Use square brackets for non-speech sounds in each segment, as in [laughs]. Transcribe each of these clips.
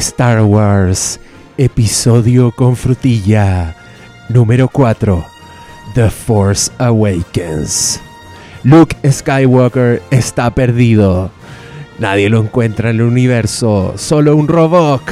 Star Wars, episodio con frutilla, número 4, The Force Awakens. Luke Skywalker está perdido. Nadie lo encuentra en el universo, solo un robot.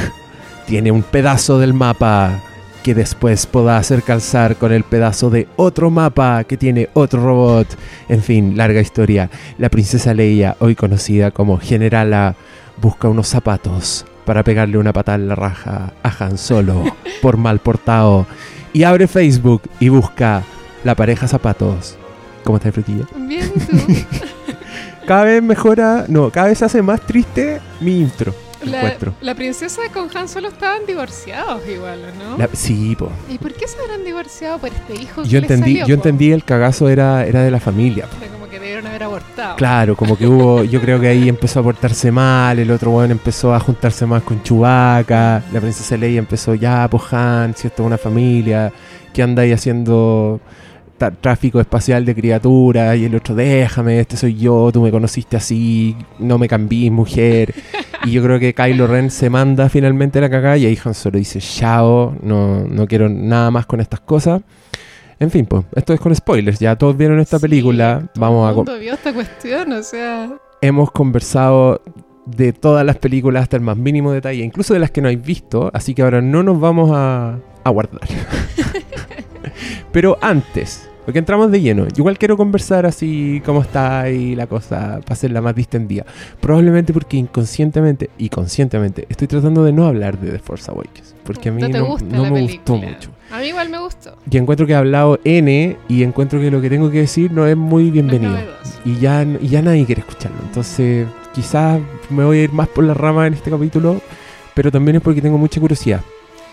Tiene un pedazo del mapa que después podrá hacer calzar con el pedazo de otro mapa que tiene otro robot. En fin, larga historia. La princesa Leia, hoy conocida como Generala, busca unos zapatos para pegarle una patada en la raja a Han Solo por mal portado. Y abre Facebook y busca la pareja zapatos. ¿Cómo está frutilla? Bien, ¿y tú? [laughs] Cada vez mejora, no, cada vez se hace más triste mi intro. La, princesa con Han Solo estaban divorciados igual, ¿o ¿no? La- sí, po. ¿Y por qué se habrán divorciado por este hijo que Yo entendí, salió, yo po? entendí el cagazo era, era de la familia. po. Que debieron haber abortado. Claro, como que hubo, yo creo que ahí empezó a portarse mal, el otro weón empezó a juntarse más con Chewbacca, la princesa Leia empezó, ya, pues Han, si esto es una familia, ¿qué andáis haciendo? Tráfico espacial de criaturas y el otro, déjame, este soy yo, tú me conociste así, no me cambies, mujer. Y yo creo que Kylo Ren se manda finalmente la cagada y ahí Han Solo dice, chao, no, no quiero nada más con estas cosas. En fin, pues, esto es con spoilers, ya todos vieron esta Sí, película, todo vamos a... el mundo vio esta cuestión, o sea... hemos conversado de todas las películas hasta el más mínimo detalle, incluso de las que no habéis visto, así que ahora no nos vamos a, a guardar. [laughs] Pero antes, porque entramos de lleno, igual quiero conversar así como está y la cosa para hacerla más distendida. Probablemente porque inconscientemente y conscientemente estoy tratando de no hablar de The Force Awakens, porque a mí no me gustó mucho. A mí igual me gustó. Y encuentro que he hablado N y encuentro que lo que tengo que decir no es muy bienvenido. No es novedoso. Y ya, y ya nadie quiere escucharlo. Entonces, quizás me voy a ir más por la rama en este capítulo, pero también es porque tengo mucha curiosidad.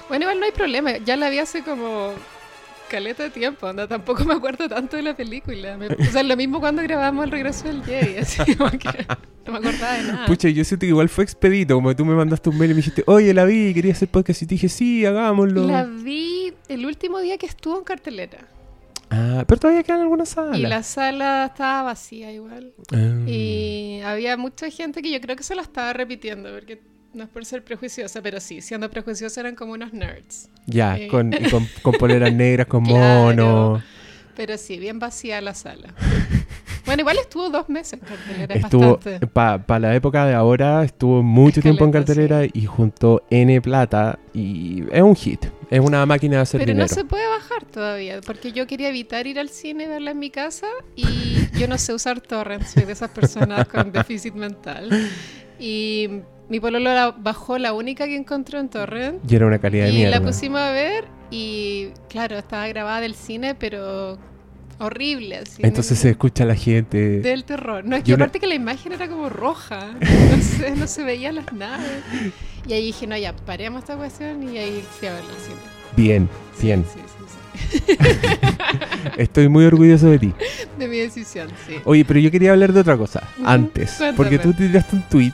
Bueno, igual no hay problema. Ya la vi hace como caleta de tiempo. Anda, tampoco me acuerdo tanto de la película. Me- o sea, lo mismo cuando grabamos El Regreso del Jedi. [laughs] Así como que no me acordaba de nada. Pucha, yo siento que igual fue expedito, como tú me mandaste un mail y me dijiste, oye, la vi, quería hacer podcast y te dije, sí, hagámoslo. La vi el último día que estuvo en cartelera. Ah, pero todavía quedan algunas salas. Y la sala estaba vacía igual. Ah. Y había mucha gente que yo creo que se la estaba repitiendo, porque no es por ser prejuiciosa, pero sí, siendo prejuiciosa eran como unos nerds. Ya, Eh. con, con, [laughs] con poleras negras, con Claro. mono. Pero sí, bien vacía la sala. bueno, igual estuvo dos meses en cartelera, es Estuvo, bastante. para la época de ahora, estuvo mucho tiempo en cartelera y junto N plata y es un hit. Es una máquina de hacer Pero dinero. no se puede bajar todavía, porque yo quería evitar ir al cine y verla en mi casa y yo no sé usar torrents, soy de esas personas con [laughs] déficit mental. Y mi pololo la bajó la única que encontró en torrent Y era una calidad de y mierda. la pusimos a ver y claro, estaba grabada del cine, pero horrible así. Entonces se escucha la gente. del terror. No, es Y que una- aparte que la imagen era como roja, [laughs] no sé, no se veían las naves. Y ahí dije, no, ya, paremos esta cuestión y ahí fui a verla al cine. Bien, bien. Sí, sí, sí. [laughs] Estoy muy orgulloso de ti. De mi decisión, sí. Oye, pero yo quería hablar de otra cosa antes. cuéntame. Porque tú tiraste un tweet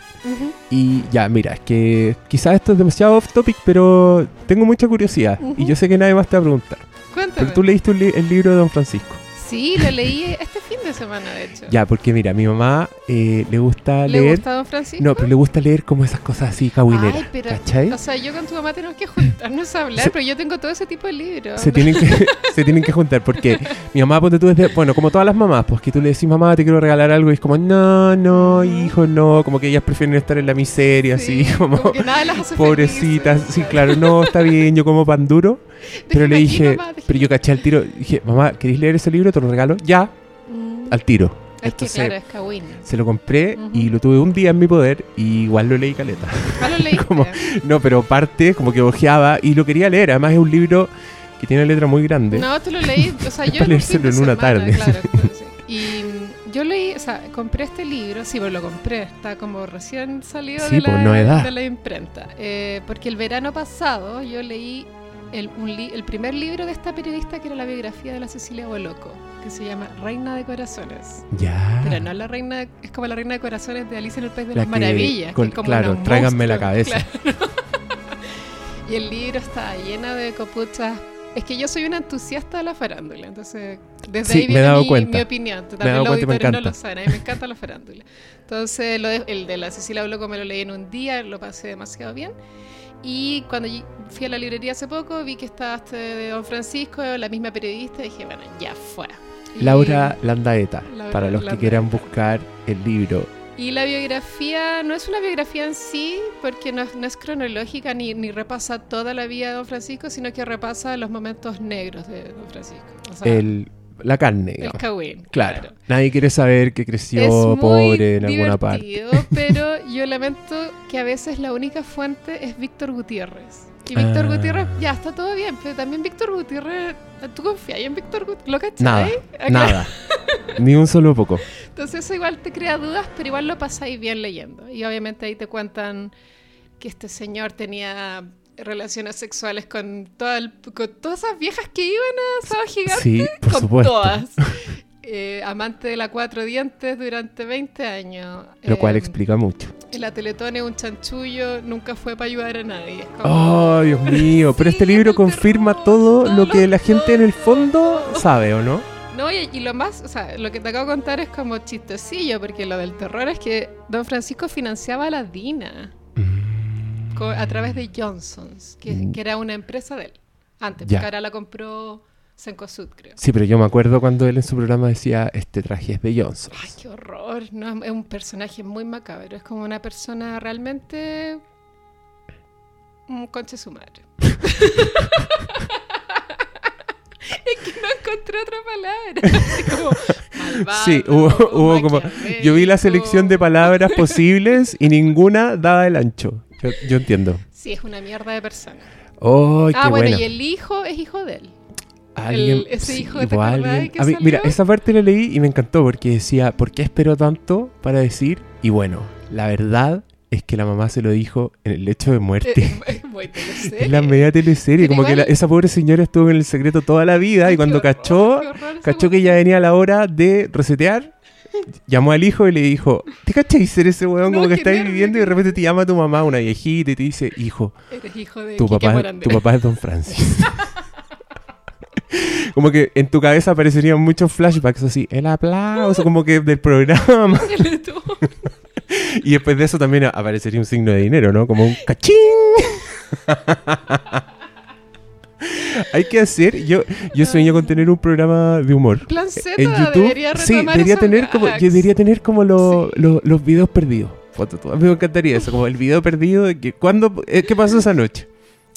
y ya, mira, es que quizás esto es demasiado off topic, pero tengo mucha curiosidad. Y yo sé que nadie más te va a preguntar. Cuéntame. Pero tú leíste li- el libro de Don Francisco. Sí, lo leí este fin de semana, de hecho. Ya, porque mira, a mi mamá eh, le gusta ¿Le leer. gusta Don Francisco? No, pero le gusta leer como esas cosas así pero, ¿Cachai? o sea, yo con tu mamá tenemos que juntarnos a hablar, [laughs] Se- pero yo tengo todo ese tipo de libros. se tienen que [laughs] se tienen que juntar porque mi mamá ponte tú desde bueno como todas las mamás pues que tú le decís mamá te quiero regalar algo y es como no no hijo no como que ellas prefieren estar en la miseria Sí, así [laughs] como, que nada las hace pobrecitas felices. sí claro no está bien yo como pan duro pero le aquí, dije mamá, pero yo caché al tiro dije mamá ¿queréis leer ese libro? te lo regalo ya Mm. al tiro Es que entonces claro, es Kawin. se lo compré Ujú. y lo tuve un día en mi poder y igual lo leí caleta ¿Cuál lo? [laughs] Como- no pero parte como que ojeaba y lo quería leer además es un libro que tiene letra muy grande No, tú lo leí, o sea, yo [laughs] Para leérselo en una tarde. Claro, [laughs] sí. Y mm, yo leí, o sea, compré este libro, sí, pero lo compré, está como recién salido Sí, de, pues, la, de la imprenta. Eh, porque el verano pasado yo leí el, un li- el primer libro de esta periodista que era la biografía de la Cecilia Boloco, que se llama Reina de Corazones. ya Pero no la reina, es como la reina de corazones de Alicia en el País de La las que- Maravillas. con- que es como claro, tráiganme la cabeza. claro. [laughs] y el libro está lleno de copuchas. Es que yo soy una entusiasta de la farándula, entonces desde Sí, ahí me he viene dado mi, cuenta. mi opinión. También los cuenta y me auditores no lo saben, a mí me encanta la farándula. Entonces lo de- el de la Cecilia Bloco me lo leí en un día, lo pasé demasiado bien. Y cuando fui a la librería hace poco, vi que estaba este de Don Francisco, la misma periodista, y dije, bueno, ya fuera. Y- Laura Landaeta, Laura para los que quieran buscar el libro. Y la biografía no es una biografía en sí, porque no es, no es cronológica ni, ni repasa toda la vida de Don Francisco, sino que repasa los momentos negros de Don Francisco. O sea, el, la carne, el digamos. Cagüín. Claro. Nadie quiere saber que creció Es muy pobre en alguna parte. [laughs] pero [laughs] yo lamento que a veces la única fuente es Víctor Gutiérrez. Y Víctor Ah. Gutiérrez, ya está todo bien, pero también Víctor Gutiérrez, ¿tú confías en Víctor Gutiérrez? ¿Lo cachai? Nada, nada. [laughs] Ni un solo poco. Entonces eso igual te crea dudas, pero igual lo pasáis bien leyendo. Y obviamente ahí te cuentan que este señor tenía relaciones sexuales con, toda el- con todas esas viejas que iban a Sábado Gigante. Sí, por con supuesto. todas. [laughs] Eh, amante de la cuatro dientes durante 20 años. Lo cual Eh, explica mucho. En la Teletón es un chanchullo, nunca fue para ayudar a nadie. Como- Oh, Dios [laughs] mío. Pero este libro el confirma terror, todo todo lo que la gente en el fondo sabe, ¿o no? No, y, y lo más, o sea, lo que te acabo de contar es como chistosillo, porque lo del terror es que Don Francisco financiaba a la Dina a través de Johnson's, que, Mm. que era una empresa de él. Antes, Ya. porque ahora la compró Cencosud, creo. Sí, pero yo me acuerdo cuando él en su programa decía, este traje es de Johnson. Ay, qué horror. No, es un personaje muy macabro. Es como una persona realmente. Un conche su madre. [laughs] es que no encontré otra palabra. [laughs] Así como malvado, Sí, hubo, hubo como... Yo vi la selección de palabras posibles y ninguna daba el ancho. Yo, yo entiendo. Sí, es una mierda de persona. ¡Oh, qué ah, bueno, bueno! y el hijo es hijo de él. Alguien, el- ese sí, hijo, ¿te hubo acordás alguien- que a mí- Mira, esa parte la leí y me encantó porque decía, ¿por qué esperó tanto para decir? Y bueno, la verdad es que la mamá se lo dijo en el lecho de muerte. Eh. Es [laughs] la media teleserie, como que la- igual- esa pobre señora estuvo en el secreto toda la vida y cuando qué horror, cachó, qué cachó que ya venía la hora de resetear, llamó al hijo y le dijo, ¿te cachai ser ese weón No, como que nervio, viviendo y de repente te llama tu mamá, una viejita, y te dice, hijo, Eres hijo de tu Quique papá, Morandé. tu papá es Don Francis. [laughs] como que en tu cabeza aparecerían muchos flashbacks así, el aplauso, como que del programa. [laughs] [laughs] Y después de eso también aparecería un signo de dinero, ¿no? Como un cachín. [laughs] Hay que hacer, yo, yo sueño con tener un programa de humor. Plan Z En YouTube, debería sí, debería tener como, yo debería tener como lo- Sí. lo- los videos perdidos. Foto, todo. A mí me encantaría eso, como el video perdido de que cuándo, eh, qué pasó esa noche.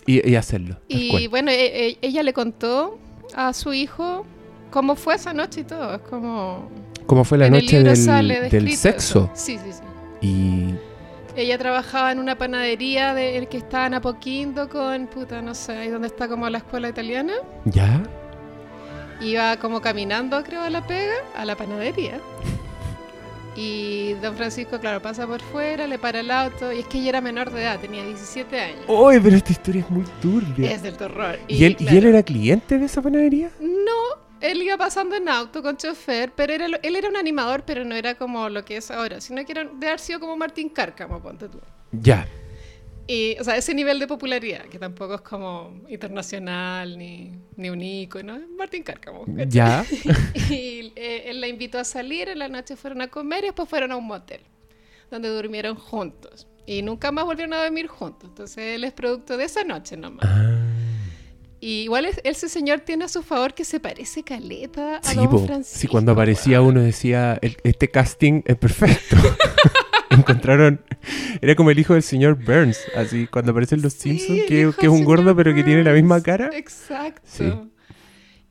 Y, y hacerlo. Y cual. bueno, e- e- ella le contó a su hijo cómo fue esa noche y todo. Es como. ¿Cómo fue la noche del, del sexo? eso. Sí, sí, sí. Y Ella trabajaba en una panadería de el que estaba en Apoquindo con, puta, no sé, ahí donde está como la escuela italiana. ya, Iba como caminando, creo, a la pega, a la panadería. [laughs] Y don Francisco, claro, pasa por fuera, le para el auto. Y es que ella era menor de edad, tenía 17 años. ¡Uy, pero esta historia es muy turbia! Es del terror. ¿Y, él, ¿Y él era cliente de esa panadería? No, él iba pasando en auto con chofer, pero era, lo- él era un animador, pero no era como lo que es ahora, sino que era, de haber sido como Martín Cárcamo, ponte tú. Ya. Y, o sea, ese nivel de popularidad, que tampoco es como internacional ni, ni es Martín Cárcamo. ¿cachai? Ya. [laughs] Y eh, él la invitó a salir, en la noche fueron a comer y después fueron a un motel, donde durmieron juntos. Y nunca más volvieron a dormir juntos. Entonces él es producto de esa noche nomás. Ah. Y igual es- ese señor tiene a su favor que se parece caleta a Sí, Don. Francisco. sí, cuando aparecía uno decía, "El- este casting es perfecto. [laughs] Encontraron, era como el hijo del señor Burns, así, cuando aparece en Los Sí, Simpsons, que, es un gordo pero que tiene la misma cara. Exacto. Sí.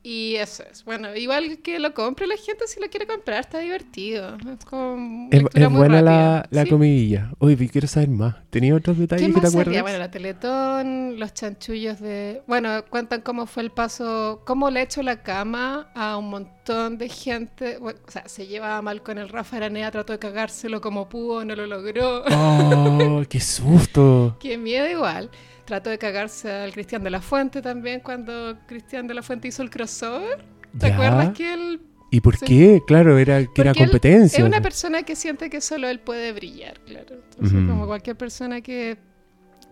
Y eso es. Bueno, igual que lo compre la gente si lo quiere comprar, está divertido. Es como Es, lectura es muy buena la, rápida. la Sí. comidilla. Vi- quiero saber más. ¿Tenía otros detalles ¿Qué que te más acuerdas? salía? Bueno, la Teletón, los chanchullos de... Bueno, cuentan cómo fue el paso, cómo le echó la cama a un montón de gente. Bueno, o sea, se llevaba mal con el Rafa Aranea, trató de cagárselo como pudo, no lo logró. ¡Oh, qué susto! [laughs] Qué miedo igual. Trató de cagarse al Cristian de la Fuente también cuando Cristian de la Fuente hizo el crossover. ¿Te Ya. acuerdas que él ¿Y por Sí. qué? Claro, era que era él competencia. Es una persona que siente que solo él puede brillar, claro. Entonces, como cualquier persona que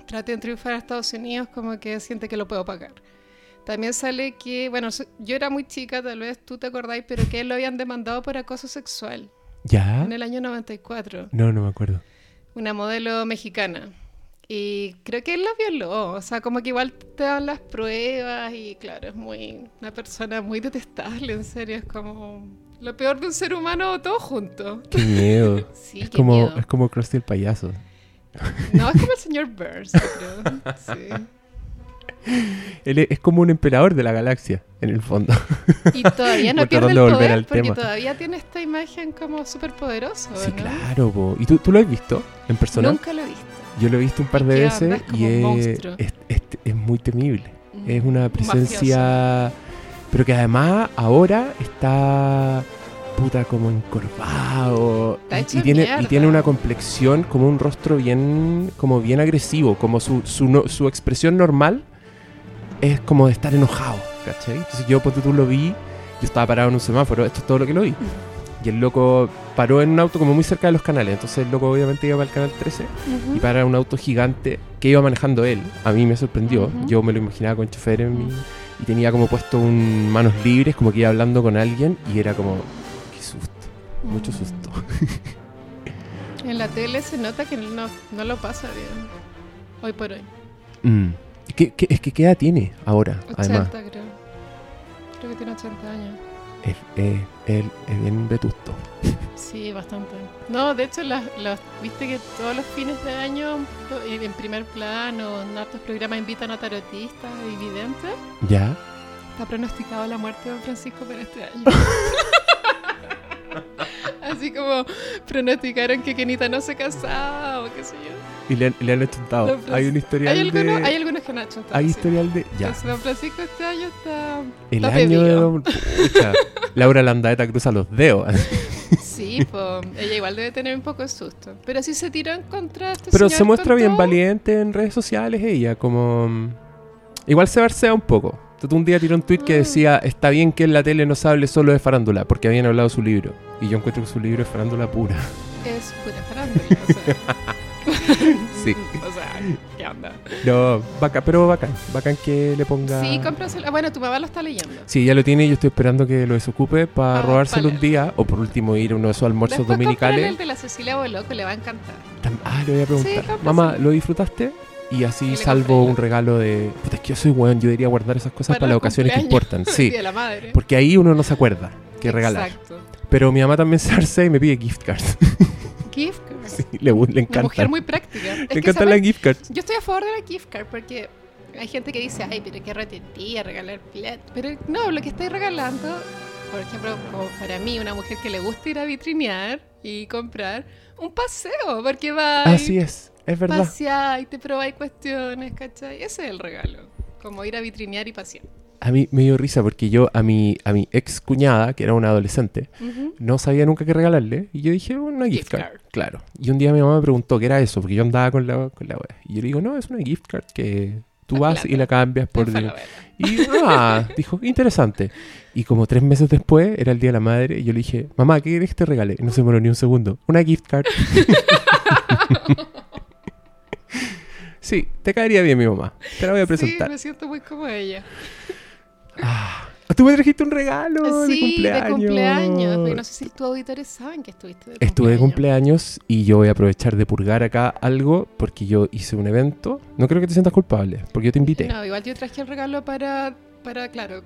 trate de triunfar a Estados Unidos, como que siente que lo puedo pagar. También sale que, bueno, yo era muy chica, tal vez tú te acordáis, pero que él lo habían demandado por acoso sexual ¿Ya? en el año 94. No, no me acuerdo. Una modelo mexicana. Y creo que él la violó, o sea, como que igual te dan las pruebas y claro, es muy una persona muy detestable, en serio, es como lo peor de un ser humano todo junto. Qué miedo. [laughs] Sí, es, qué como, miedo. es como Krusty el payaso. No, es como el señor Burns, creo. Sí. Él es, como un emperador de la galaxia, en el fondo. Y todavía no pierde el poder al porque tema. todavía tiene esta imagen como súper poderosa, Sí, ¿no? claro, po. ¿Y tú, tú lo has visto en persona? Nunca lo he visto. Yo lo he visto un par ¿Y de veces y es, es, es- es muy temible. Es una Un presencia, pero que además ahora está puta como encorvado y, y tiene y tiene una complexión como un rostro bien como bien agresivo, como su, su, no- su expresión normal es como de estar enojado, ¿cachai? Entonces yo ponte tú lo vi, yo estaba parado en un semáforo, esto es todo lo que lo vi. Y el loco paró en un auto como muy cerca de los canales, entonces el loco obviamente iba para el canal 13 Ujú. y para un auto gigante que iba manejando él. A mí me sorprendió. Yo me lo imaginaba con chofer en mi- y tenía como puesto un manos libres, como que iba hablando con alguien y era como qué susto, mucho Mm. susto. [laughs] En la tele se nota que no, no lo pasa bien. Hoy por hoy. Mm. ¿Qué, qué- es que qué edad tiene ahora, 80 además. creo. Creo que tiene 80 años. Es, es- él es bien vetusto. Sí, bastante. No, de hecho, las, las- viste que todos los fines de año, to- en en primer plano, en hartos programas invitan a tarotistas y videntes. ¿Ya? Está pronosticado la muerte de Don Francisco para este año. [laughs] Así como pronosticaron que Kenita no se casaba o qué sé yo. Y le, han- le han achuntado. Hay un historial Hay algunos, de... hay algunos que no han hecho hay historial de... Ya. Don Francisco este año está... El está año de pedido. Don... Pucha. Laura Landaeta cruza los dedos. [laughs] Sí, pues ella igual debe tener un poco de susto. Pero sí se tiró en contra de este Pero señor se muestra bien todo. valiente en redes sociales ella, como... Igual se barsea un poco. Entonces un día tiró un tweet que Ah. decía, está bien que en la tele no se hable solo de farándula, porque habían hablado de su libro. Y yo encuentro que su libro es farándula pura. Es pura farándula, o sea. [laughs] Sí. [laughs] O sea, ¿qué onda? No, bacán, pero bacán. Bacán que le ponga... Sí, cómpraselo. Ah, bueno, tu mamá lo está leyendo. Sí, ya lo tiene y yo estoy esperando que lo desocupe para Ah, robárselo vale. un día. O por último ir a uno de esos almuerzos Después dominicales. el de la Cecilia Boloco, le va a encantar. Ah, le voy a preguntar. Mamá, ¿lo disfrutaste? Y así salvo un regalo de... Puta, es que yo soy weón, yo debería guardar esas cosas para, las ocasiones que importan. [laughs] Sí, la madre. porque ahí uno no se acuerda qué regalar. Exacto. Pero mi mamá también se arce y me pide gift cards. Gift card. Sí, le, le Una encanta. mujer muy práctica. Es Le encantan las gift cards. Yo estoy a favor de la gift card porque hay gente que dice, ay, pero qué retetía regalar plata. Pero no, lo que estoy regalando, por ejemplo, como para mí, una mujer que le gusta ir a vitrinear y comprar, un paseo, porque va Así es, es verdad. pasear y te probáis cuestiones, ¿cachai? Ese es el regalo, como ir a vitrinear y pasear. A mí me dio risa porque yo a mi, a mi ex cuñada, que era una adolescente, no sabía nunca qué regalarle. Y yo dije, una gift, Gift card. card. Claro. Y un día mi mamá me preguntó qué era eso, porque yo andaba con la, con la wea. Y yo le digo, no, es una gift card que tú La vas plata. y la cambias por... En dinero". Falabella. Y, ah, [laughs] dijo, interesante. Y como tres meses después, era el Día de la Madre, y yo le dije, mamá, ¿qué quieres que te regale? Y no se demoró ni un segundo. Una gift card. [laughs] sí, te caería bien mi mamá. Te la voy a presentar. Sí, me siento muy como ella. Ah, tú me trajiste un regalo de sí, cumpleaños. de cumpleaños. No sé si tus auditores saben que estuviste de Estuve de cumpleaños y yo voy a aprovechar de purgar acá algo porque yo hice un evento. No creo que te sientas culpable, porque yo te invité. No, igual yo traje el regalo para, para claro,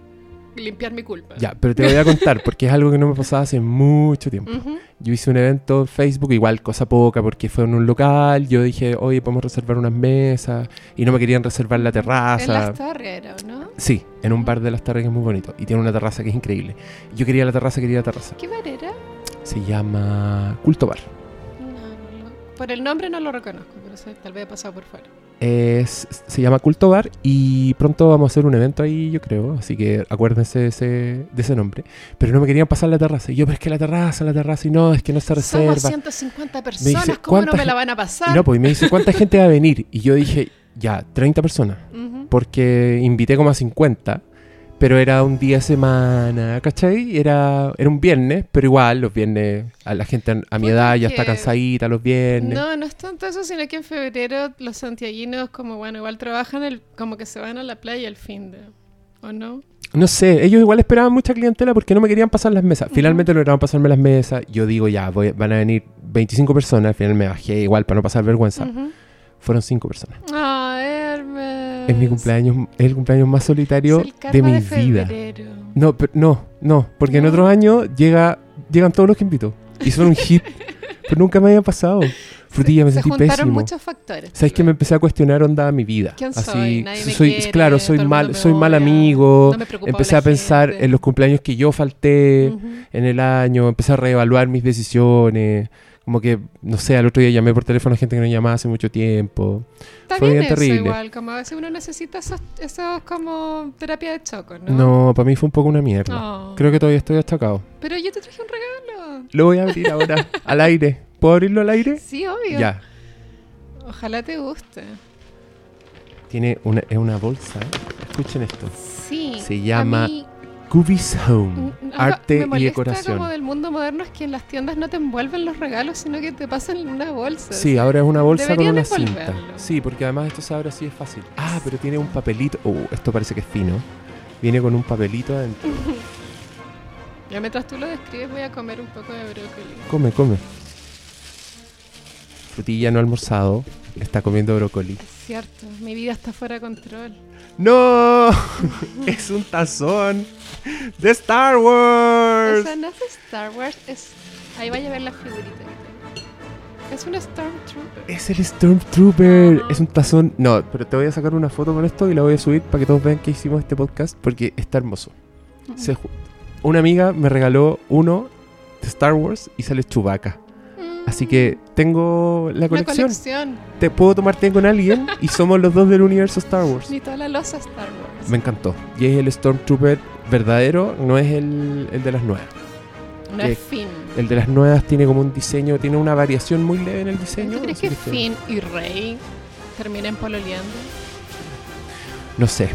limpiar mi culpa. Ya, pero te voy a contar porque es algo que no me pasaba hace mucho tiempo. Yo hice un evento en Facebook, igual cosa poca, porque fue en un local. Yo dije, oye, podemos reservar unas mesas. Y no me querían reservar la En terraza. las Tarrias era, ¿o ¿no? Sí, en un bar de las Tarres que es muy bonito. Y tiene una terraza que es increíble. Yo quería la terraza, quería la terraza. ¿Qué bar era? Se llama Culto Bar. No, no lo- por el nombre no lo reconozco, pero sé, tal vez he pasado por fuera. Es- se llama Culto Bar y pronto vamos a hacer un evento ahí, yo creo. Así que acuérdense de ese, de ese nombre. Pero no me querían pasar la terraza. Y yo, pero es que la terraza, la terraza. Y no, es que no se reserva. Somos 150 personas, dice, ¿cómo no ¿cuánta me la van a pasar? Y no, pues y me dice, ¿cuánta gente va a venir? Y yo dije, ya, 30 personas. Porque invité como a 50. Pero era un día de semana, ¿cachai? Era, era un viernes, pero igual los viernes, a la gente a, mi edad ya está cansadita los viernes. No, no es tanto eso, sino que en febrero los santiaguinos, como bueno, igual trabajan, el, como que se van a la playa el fin de. ¿O no? No sé, ellos igual esperaban mucha clientela porque no me querían pasar las mesas. Finalmente lograron pasarme las mesas. Yo digo, ya, voy- van a venir 25 personas. Al final me bajé igual para no pasar vergüenza. Fueron cinco personas. Ah, Hermes. Es mi cumpleaños, es el cumpleaños más solitario de mi de vida. No, pero, no, no, porque en ¿No? otros años llega, llegan todos los que invito. Y son un hit. pero nunca me había pasado. [laughs] Frutilla, me se sentí juntaron pésimo. muchos factores. ¿Sabes que me empecé a cuestionar onda mi vida? ¿Quién Así, soy? Nadie me soy, quiere, claro, soy mal, me soy mal amigo. no me empecé a pensar gente. en los cumpleaños que yo falté Ujú. en el año, empecé a reevaluar mis decisiones. Como que, no sé, al otro día llamé por teléfono a gente que no llamaba hace mucho tiempo. Está Fue bien bien eso terrible. igual, como a veces uno necesita esos, esos como terapia de choco, ¿no? No, para mí fue un poco una mierda. No. Creo que todavía estoy achacado. Pero yo te traje un regalo. Lo voy a abrir ahora, [laughs] al aire. ¿Puedo abrirlo al aire? Sí, obvio. Ya. Ojalá te guste. Tiene una, es una bolsa. Escuchen esto. Sí. Se llama mí, Cubis Home. Arte me y decoración. como del mundo moderno es que en las tiendas no te envuelven los regalos, sino que te pasan una bolsa. Sí, ahora es una bolsa con Deberían una cinta. Sí, porque además esto se abre así es fácil. Ah, pero tiene un papelito. Uh, esto parece que es fino. Viene con un papelito adentro. [laughs] Ya mientras tú lo describes voy a comer un poco de brócoli. Come, come. Frutilla no almorzado. Está comiendo brócoli. Es cierto, mi vida está fuera de control. ¡No! [laughs] es un tazón de Star Wars. sea, no es Star Wars, es... Ahí vaya a ver la figurita. que tengo. Es un Stormtrooper. Es el Stormtrooper. Es un tazón. No, pero te voy a sacar una foto con esto y la voy a subir para que todos vean que hicimos este podcast porque está hermoso. Se ju- una amiga me regaló uno de Star Wars y sale Chewbacca. Así que tengo la colección. colección. Te puedo tomar té con alguien y somos los dos del universo Star [laughs] Wars. Ni toda la losa Star Wars. Me encantó. Y es el Stormtrooper verdadero, no es el, el de las nuevas. No es Finn. El de las nuevas tiene como un diseño, tiene una variación muy leve en el diseño. ¿Tú crees que que- Finn y Rey terminen pololeando? No sé.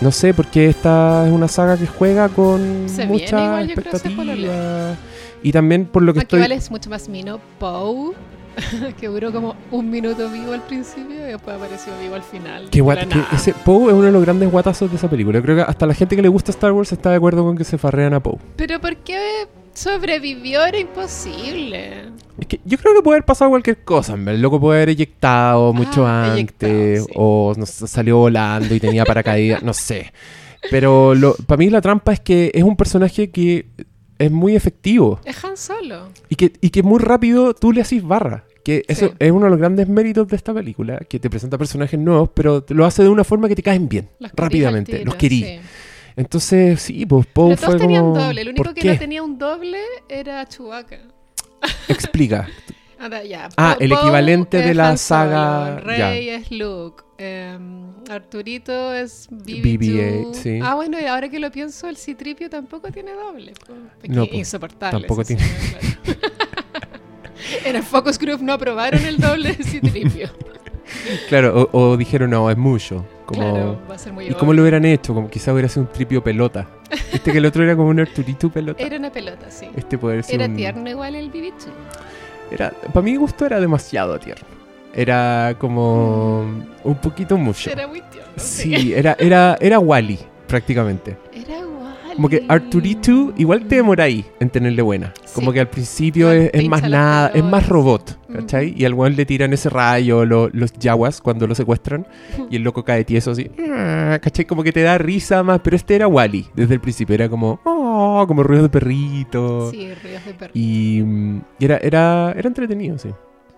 No sé, porque esta es una saga que juega con Se viene mucha yo creo, expectativa. Y también por lo que Aquí estoy... es mucho más mino. Poe, [laughs] que duró como un minuto vivo al principio y después apareció vivo al final. Que, de guat- la que nada. ese Poe es uno de los grandes guatazos de esa película. Creo que hasta la gente que le gusta Star Wars está de acuerdo con que se farrean a Poe. Pero ¿por qué sobrevivió? Era imposible. Es que yo creo que puede haber pasado cualquier cosa. El loco puede haber eyectado mucho Ah, antes. eyectado, sí. O no salió volando y tenía paracaídas. [laughs] no sé. Pero para mí la trampa es que es un personaje que es muy efectivo. Es Han Solo. Y que, y que muy rápido tú le haces barra. Que eso Sí. es uno de los grandes méritos de esta película. Que te presenta personajes nuevos, pero lo hace de una forma que te caen bien. Los rápidamente. tiro, los querí. sí. Entonces, sí, pues Poe fue todos tenían como, doble. El único ¿por que qué? no tenía un doble era Chewbacca. Explica. [laughs] Ya. Ah, el equivalente de la Solo, saga- Rey es Luke. em, Arturito es BB-8. BB-8, sí. Ah, bueno, y ahora que lo pienso, el Citripio tampoco tiene doble. No, po, insoportable. tampoco tiene- claro. [laughs] en el Focus Group no aprobaron el doble de Citripio. [laughs] Claro, o, o dijeron, no, es mucho. Como, Claro, va a ser muy ¿Y cómo obvio. lo hubieran hecho? Como quizá hubiera sido un tripio pelota. Viste que el otro era como un Arturito pelota. Era una pelota, sí. Este haber sido Era un- tierno igual el BB-8. Era, para mi gusto era demasiado tierno. Era como un poquito mucho. Era muy tierno. Sí, era, era, era Wally, prácticamente. Como que Arturito igual te demoráis en tenerle buena. Como Sí. que al principio es, es más nada, es más robot, Ujú. ¿cachai? Y al weón le tiran ese rayo lo- los yaguas cuando lo secuestran [laughs] y el loco cae tieso así, "Ah", ¿cachai? Como que te da risa más, pero este era Wally desde el principio, era como, oh, como ruidos de perrito. Sí, ríos de perro. Y mm, era, era, era entretenido, sí.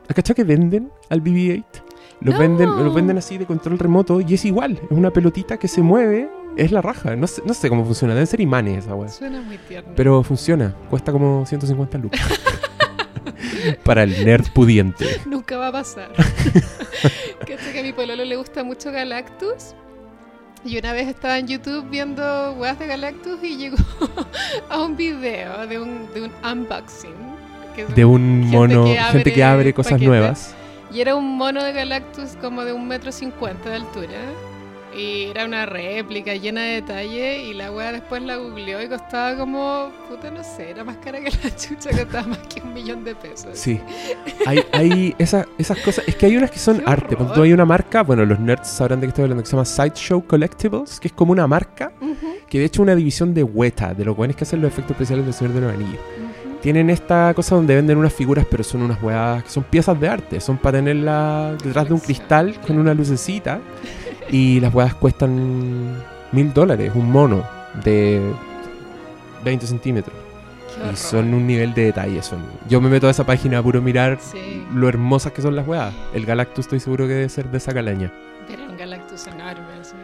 ¿Has cachado que venden al BB-8? Los, No. venden, los venden así de control remoto y es igual. Es una pelotita que se mueve. Es la raja. No sé, no sé cómo funciona. Deben ser imanes esa weá. Suena muy tierno. Pero funciona. Cuesta como 150 lucas. [laughs] Para el nerd pudiente. [laughs] Nunca va a pasar. [laughs] Cacha que a mi pololo le gusta mucho Galactus. Y una vez estaba en YouTube viendo weas de Galactus y llegó a un video de un, de un unboxing. que De un gente mono. que gente que abre abre cosas paquetes. nuevas. Y era un mono de Galactus como de un metro cincuenta de altura. Y era una réplica llena de detalle. Y la wea después la googleó y costaba como, puta, no sé, era más cara que la [laughs] chucha, costaba más que un millón de pesos. Sí. Hay, hay esas, esas cosas. Es que hay unas que son arte. Cuando hay una marca. Bueno, los nerds sabrán de qué estoy hablando. Que se llama Sideshow Collectibles. Que es como una marca. Que de hecho es una división de Weta. De los buenos que hacen los efectos especiales del Señor de los Anillos. tienen esta cosa donde venden unas figuras, pero son unas weas que son piezas de arte. Son para tenerlas detrás de un cristal con una lucecita. Y las weas cuestan mil dólares, un mono de 20 centímetros. Y son un nivel de detalle. Son... Yo me meto a esa página a puro mirar Sí, lo hermosas que son las weas. El Galactus estoy seguro que debe ser de esa calaña. pero un Galactus enorme. así.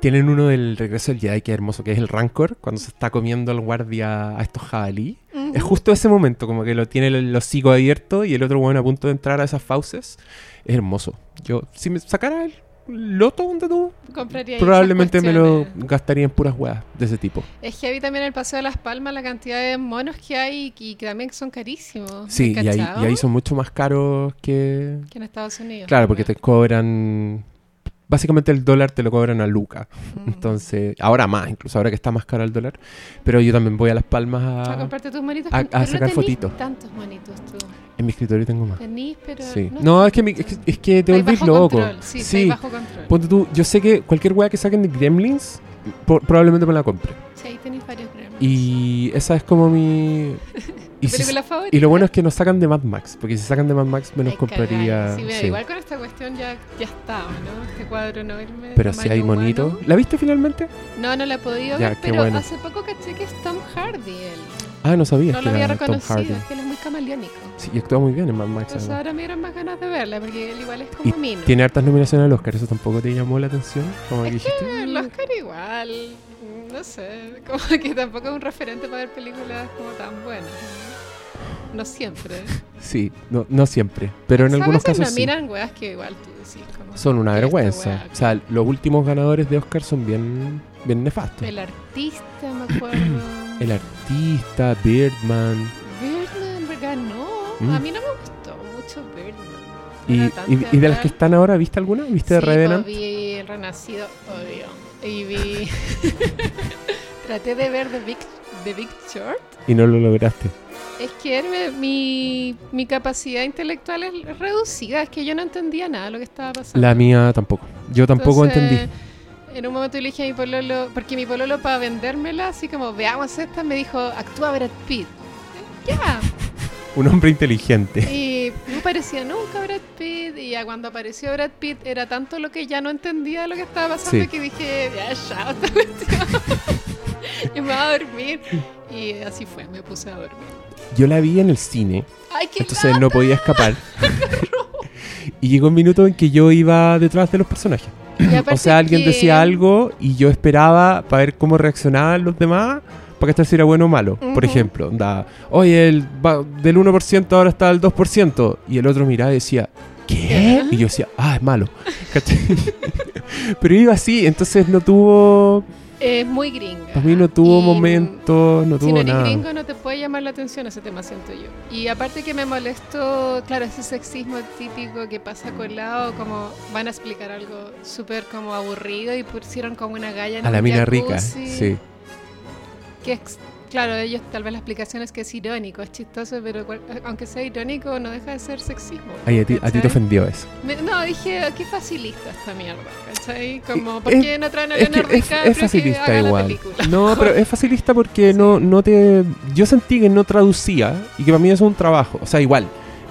Tienen uno del regreso del Jedi que es hermoso, que es el Rancor, cuando se está comiendo al guardia a estos jabalí. Es Ujú. justo ese momento, como que lo tiene el, el hocico abierto y el otro bueno a punto de entrar a esas fauces. Es hermoso. Yo, si me sacara el loto donde tú, Compraría probablemente me lo gastaría en puras weas de ese tipo. Es que vi también el Paseo de las Palmas la cantidad de monos que hay y que también son carísimos. Sí, ¿Has y ahí, y ahí son mucho más caros que... Que en Estados Unidos. Claro, porque te cobran... Básicamente el dólar te lo cobran a Luca. Mm. Entonces, ahora más, incluso ahora que está más caro el dólar. Pero yo también voy a Las Palmas A a... comprarte tus monitos. a- a no sacar tenís fotitos. tantos monitos tú. En mi escritorio tengo más. Tenís, pero... Sí. No, es que, mi- es que, es que te volvís loco. control, Sí, Sí. bajo control. Ponte tú, yo sé que cualquier wea que saquen de Gremlins, po- probablemente me la compre. Sí, ahí tenéis varios premios. Y esa es como mi... [laughs] Y, ¿Tu si- y lo bueno es que nos sacan de Mad Max, porque si sacan de Mad Max me los Ay, compraría... Sí, mira, sí. Igual con esta cuestión ya, ya está, ¿no? Este cuadro enorme. Pero si hay monitos... ¿La viste finalmente? No, no la he podido Ya, ver, pero bueno. hace poco caché que es Tom Hardy él. Ah, no sabía No que lo había reconocido, es que él es muy camaleónico. Sí, y actúa muy bien en Mad Max. Entonces ahora me dieron más ganas de verla, porque él igual es Y como Mino. Tiene hartas nominaciones al Oscar, ¿eso tampoco te llamó la atención? Como que dijiste... El Oscar igual, no sé, como que tampoco es un referente para ver películas como tan buenas. No, siempre. Sí, no, no siempre, pero en algunos casos no sí. miran weas que igual tú decís como... Son una "Esta vergüenza. wea, O sea, los últimos ganadores de Oscar son bien, bien nefastos. El artista, me acuerdo. [clears throat] El artista, Birdman. Birdman ganó. Mm. A mí no me gustó mucho Birdman. Y, y- y de las que están ahora, ¿viste alguna? ¿Viste Sí, Revenant? pues, vi El Renacido, obvio. Y vi... [laughs] [laughs] Traté de ver The Big, The Big Short. Y no lo lograste. Es que mi, mi capacidad intelectual es reducida. Es que yo no entendía nada de lo que estaba pasando. La mía tampoco. Yo tampoco Entonces, entendí. En un momento le dije a mi pololo, porque mi pololo para vendérmela, así como veamos esta, me dijo, actúa Brad Pitt. Ya. Un hombre inteligente. Y no parecía nunca Brad Pitt. Y ya cuando apareció Brad Pitt era tanto lo que ya no entendía lo que estaba pasando Sí. que dije, ya, chao, esta cuestión. [laughs] y me voy a dormir. Y así fue, me puse a dormir. Yo la vi en el cine, ¡Ay, qué entonces no podía escapar. [laughs] [laughs] y llegó un minuto en que yo iba detrás de los personajes. [clears throat] O sea, alguien que- decía algo y yo esperaba para ver cómo reaccionaban los demás para que esto si era bueno o malo. Por ejemplo, onda, oye, el va- del 1% ahora está al 2%. Y el otro miraba y decía, ¿qué? Y yo decía, ah, es malo. [laughs] Pero iba así, entonces no tuvo, Es muy gringa. para mí no tuvo momentos, no Si tuvo no eres nada. gringo no te puede llamar la atención ese tema, siento yo. Y aparte que me molestó, claro, ese sexismo típico que pasa colado, como van a explicar algo súper como aburrido y pusieron como una galla en A la mina rica, sí. Que es, claro, ellos tal vez la explicación es que es irónico, es chistoso, pero cual- aunque sea irónico no deja de ser sexismo. Ay, a ti, a ti te ofendió eso. Me- no, dije, qué facilista esta mierda, ¿cachai? Como, Eh, ¿por es- qué no traen a Es, que Leonardo es, DiCaprio es que facilista haga la igual. No, pero es facilista porque [laughs] no, no te. Yo sentí que no traducía y que para mí eso es un trabajo. O sea, igual,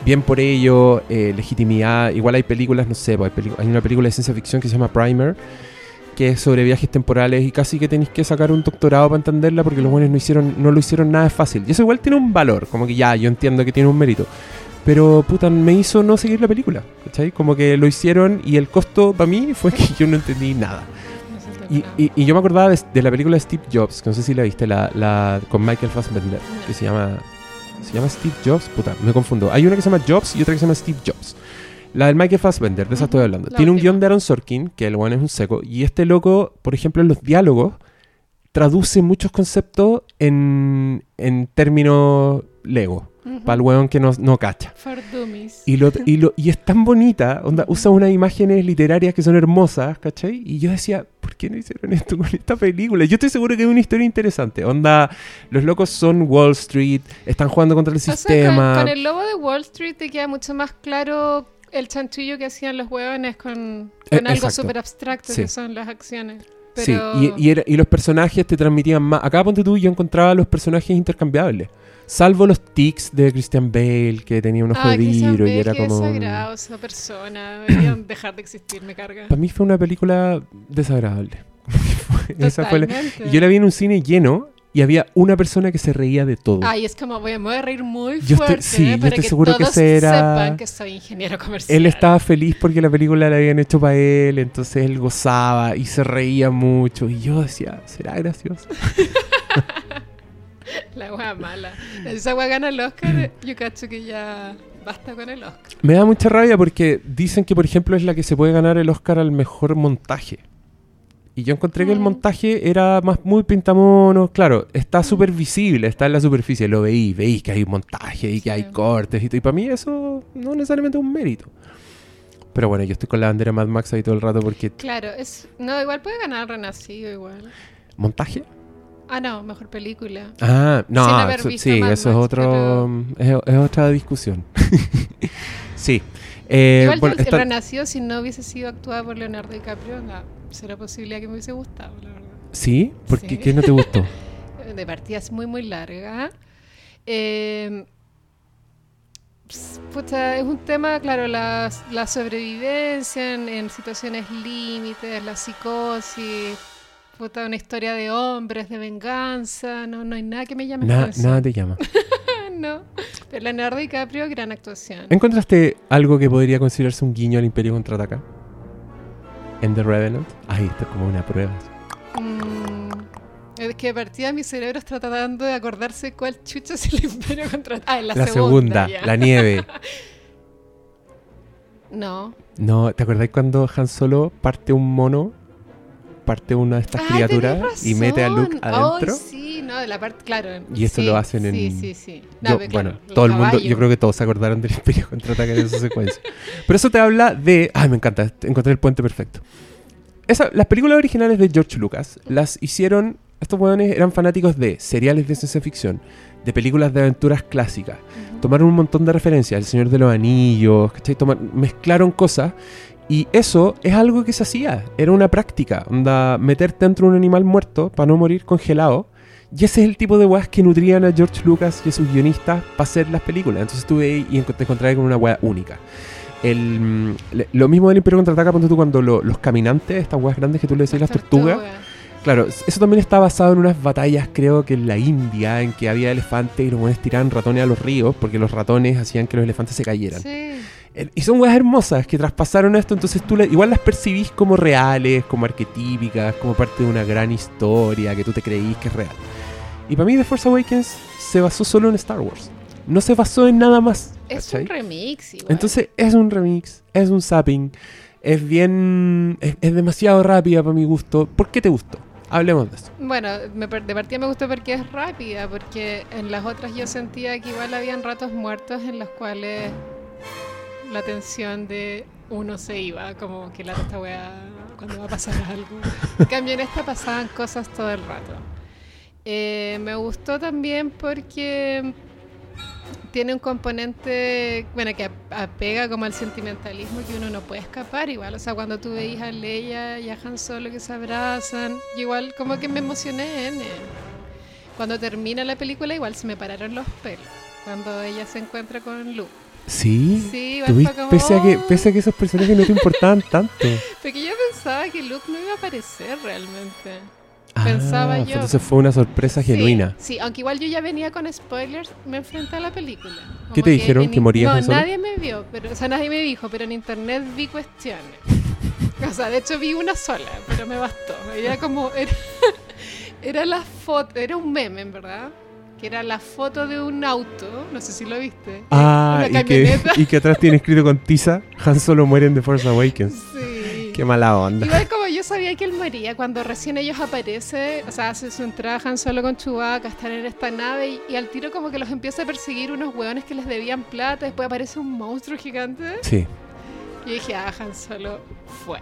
bien por ello, eh, legitimidad. Igual hay películas, no sé, pues, hay, hay una película de ciencia ficción que se llama Primer, que es sobre viajes temporales y casi que tenéis que sacar un doctorado para entenderla porque los buenos no, hicieron, no lo hicieron nada fácil. Y eso igual tiene un valor, como que ya, yo entiendo que tiene un mérito. Pero, puta, me hizo no seguir la película, ¿cachai? Como que lo hicieron y el costo para mí fue que yo no entendí nada. Y, y- y yo me acordaba de, de la película de Steve Jobs, que no sé si la viste, la, la con Michael Fassbender, que se llama. ¿Se llama Steve Jobs? Puta, me confundo. Hay una que se llama Jobs y otra que se llama Steve Jobs. La del Michael Fassbender, de esa estoy hablando. la Tiene un guion de Aaron Sorkin, que el bueno es un seco, y este loco, por ejemplo, en los diálogos, traduce muchos conceptos en, en términos Lego, para el weón que no, no cacha. For Dummies. Y, lo, y, lo, y es tan bonita, onda, usa unas imágenes literarias que son hermosas, ¿cachai? Y yo decía, ¿por qué no hicieron esto con esta película? Yo estoy seguro que es una historia interesante. Onda, los locos son Wall Street, están jugando contra el O sea, sistema. con, con el lobo de Wall Street te queda mucho más claro el chanchullo que hacían los huevones con, Eh, con algo exacto. súper abstracto Sí. que son las acciones. Pero... Sí, y, y, era- y los personajes te transmitían más. Acá ponte tú, yo encontraba los personajes intercambiables. Salvo los tics de Christian Bale, que tenía un ojo Ah, vidrio y era como... desagrado esa persona. Deberían [clears throat] dejar de existir, me carga. Para mí fue una película desagradable. [laughs] Esa fue la- Yo la vi en un cine lleno y había una persona que se reía de todo. Ay, es como voy me voy a reír muy Yo estoy- fuerte sí, yo para estoy que seguro que ese era- sepan que soy ingeniero comercial. Él estaba feliz porque la película la habían hecho para él, entonces él gozaba y se reía mucho. Y yo decía, ¿será gracioso? [laughs] La wea mala. Esa wea gana el Oscar, yo cacho que ya basta con el Oscar. Me da mucha rabia porque dicen que, por ejemplo, es la que se puede ganar el Oscar al mejor montaje. Y yo encontré que el Mm. montaje era más muy pintamono. Claro, está súper visible, está en la superficie. Lo veí, veí que hay montaje y que hay cortes y todo. Y para mí eso no necesariamente es un mérito. Pero bueno, yo estoy con la bandera Mad Max ahí todo el rato porque... Claro, es no igual puede ganar Renacido igual. ¿Montaje? Ah, no, mejor película. Ah, no, Sin haber eso- visto sí, Mad eso es otro, es, es otra discusión. [laughs] sí. Eh, igual bueno, yo, está- Renacido si no hubiese sido actuada por Leonardo DiCaprio, no, será posible que me hubiese gustado, la verdad. ¿Sí? ¿Por qué? Sí. ¿Qué no te gustó? [laughs] de partida es muy muy larga. Eh, ps, pucha, es un tema, claro, la, la sobrevivencia en, en situaciones límites, la psicosis, puta, una historia de hombres, de venganza, no, no hay nada que me llame la Na- nada te llama. [laughs] no. Pero Leonardo DiCaprio, gran actuación. ¿Encontraste algo que podría considerarse un guiño al Imperio Contraataca? En The Revenant. Ay, esto es como una prueba. Mm, es que de partida mi cerebro está tratando de acordarse cuál chucha es el imperio contra... Ah, en la, La, segunda, ya. la nieve. [laughs] No. No, ¿te acordás cuando Han Solo parte un mono? Parte una de estas Ah, criaturas y mete a Luke adentro. Ay, sí, no, de la parte, claro. Y esto sí, lo hacen en- Sí, sí, sí. No, Yo- pero bueno, claro, todo el mundo, yo creo que todos se acordaron del Imperio [laughs] Contraataca en esa secuencia. Pero eso te habla de... Ay, me encanta, encontré el puente perfecto. Esa- las películas originales de George Lucas las hicieron... Estos hueones eran fanáticos de seriales de ciencia ficción, de películas de aventuras clásicas. Ujú. Tomaron un montón de referencias, El Señor de los Anillos, ¿cachai? Mezclaron cosas y eso es algo que se hacía, era una práctica, onda, meterte dentro de un animal muerto para no morir congelado. Y ese es el tipo de weas que nutrían a George Lucas y a sus guionistas para hacer las películas. Entonces estuve ahí y te encontré con una wea única. El, lo mismo del Imperio Contraataca, ponte tú cuando lo- los caminantes, estas weas grandes que tú le decís, las tortugas, Claro, eso también está basado en unas batallas, creo que en la India, en que había elefantes y los buenos tiraban ratones a los ríos porque los ratones hacían que los elefantes se cayeran. Sí. Y son weas hermosas que traspasaron esto, entonces tú la- igual las percibís como reales, como arquetípicas, como parte de una gran historia que tú te creís que es real. Y para mí The Force Awakens se basó solo en Star Wars. No se basó en nada más. Es ¿cachai? un remix igual. Entonces es un remix, es un zapping, es bien... es, es demasiado rápida para mi gusto. ¿Por qué te gustó? Hablemos de eso. Bueno, me de partida me gustó porque es rápida, porque en las otras yo sentía que igual habían ratos muertos en los cuales la tensión de uno se iba, como que la esta weá, cuando va a pasar algo. En cambio en esta pasaban cosas todo el rato. Eh, me gustó también porque tiene un componente, bueno, que ap- apega como al sentimentalismo que uno no puede escapar igual. O sea, cuando tú veis a Leia y a Han Solo que se abrazan, igual como que me emocioné en. Cuando termina la película igual se me pararon los pelos. Cuando ella se encuentra con Luke. Sí, Sí, igual Tuviste- fue como... pese, a que, pese a que esos personajes no te importaban tanto. [laughs] Porque yo pensaba que Luke no iba a aparecer realmente. Pensaba Ah, yo. fue- Entonces fue una sorpresa Sí, genuina. Sí, aunque igual yo ya venía con spoilers, me enfrenté a la película. Como ¿Qué te dijeron? ¿Que in- moría No, Solo? nadie me vio, pero, o sea, nadie me dijo, pero en internet vi cuestiones. [laughs] O sea, de hecho vi una sola, pero me bastó. Era como, era, [laughs] era la foto, era un meme, en verdad, que era la foto de un auto, no sé si lo viste. Ah, una y que, camioneta. y que atrás tiene escrito con tiza, Han Solo muere en The Force Awakens. Sí. Qué mala onda. Igual como yo sabía que él moría, cuando recién ellos aparecen, o sea, hace su entrada Han Solo con Chewbacca, están en esta nave y, y al tiro como que los empieza a perseguir unos hueones que les debían plata, después aparece un monstruo gigante Sí. y dije, ah, Han Solo fue.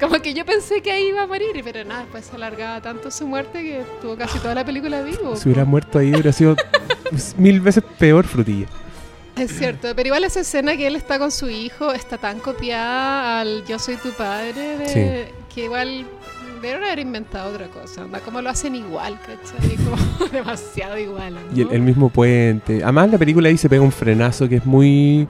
Como que yo pensé que ahí iba a morir, pero nada, después se alargaba tanto su muerte que estuvo casi toda la película vivo. Si hubiera muerto ahí hubiera sido [laughs] mil veces peor frutilla. Es cierto, pero igual esa escena que él está con su hijo está tan copiada al Yo soy tu padre, de- que igual debieron haber inventado otra cosa. Onda, como lo hacen igual, ¿cachai? Como [laughs] demasiado igual. ¿no? Y el, el mismo puente. Además, la película ahí se pega un frenazo que es muy.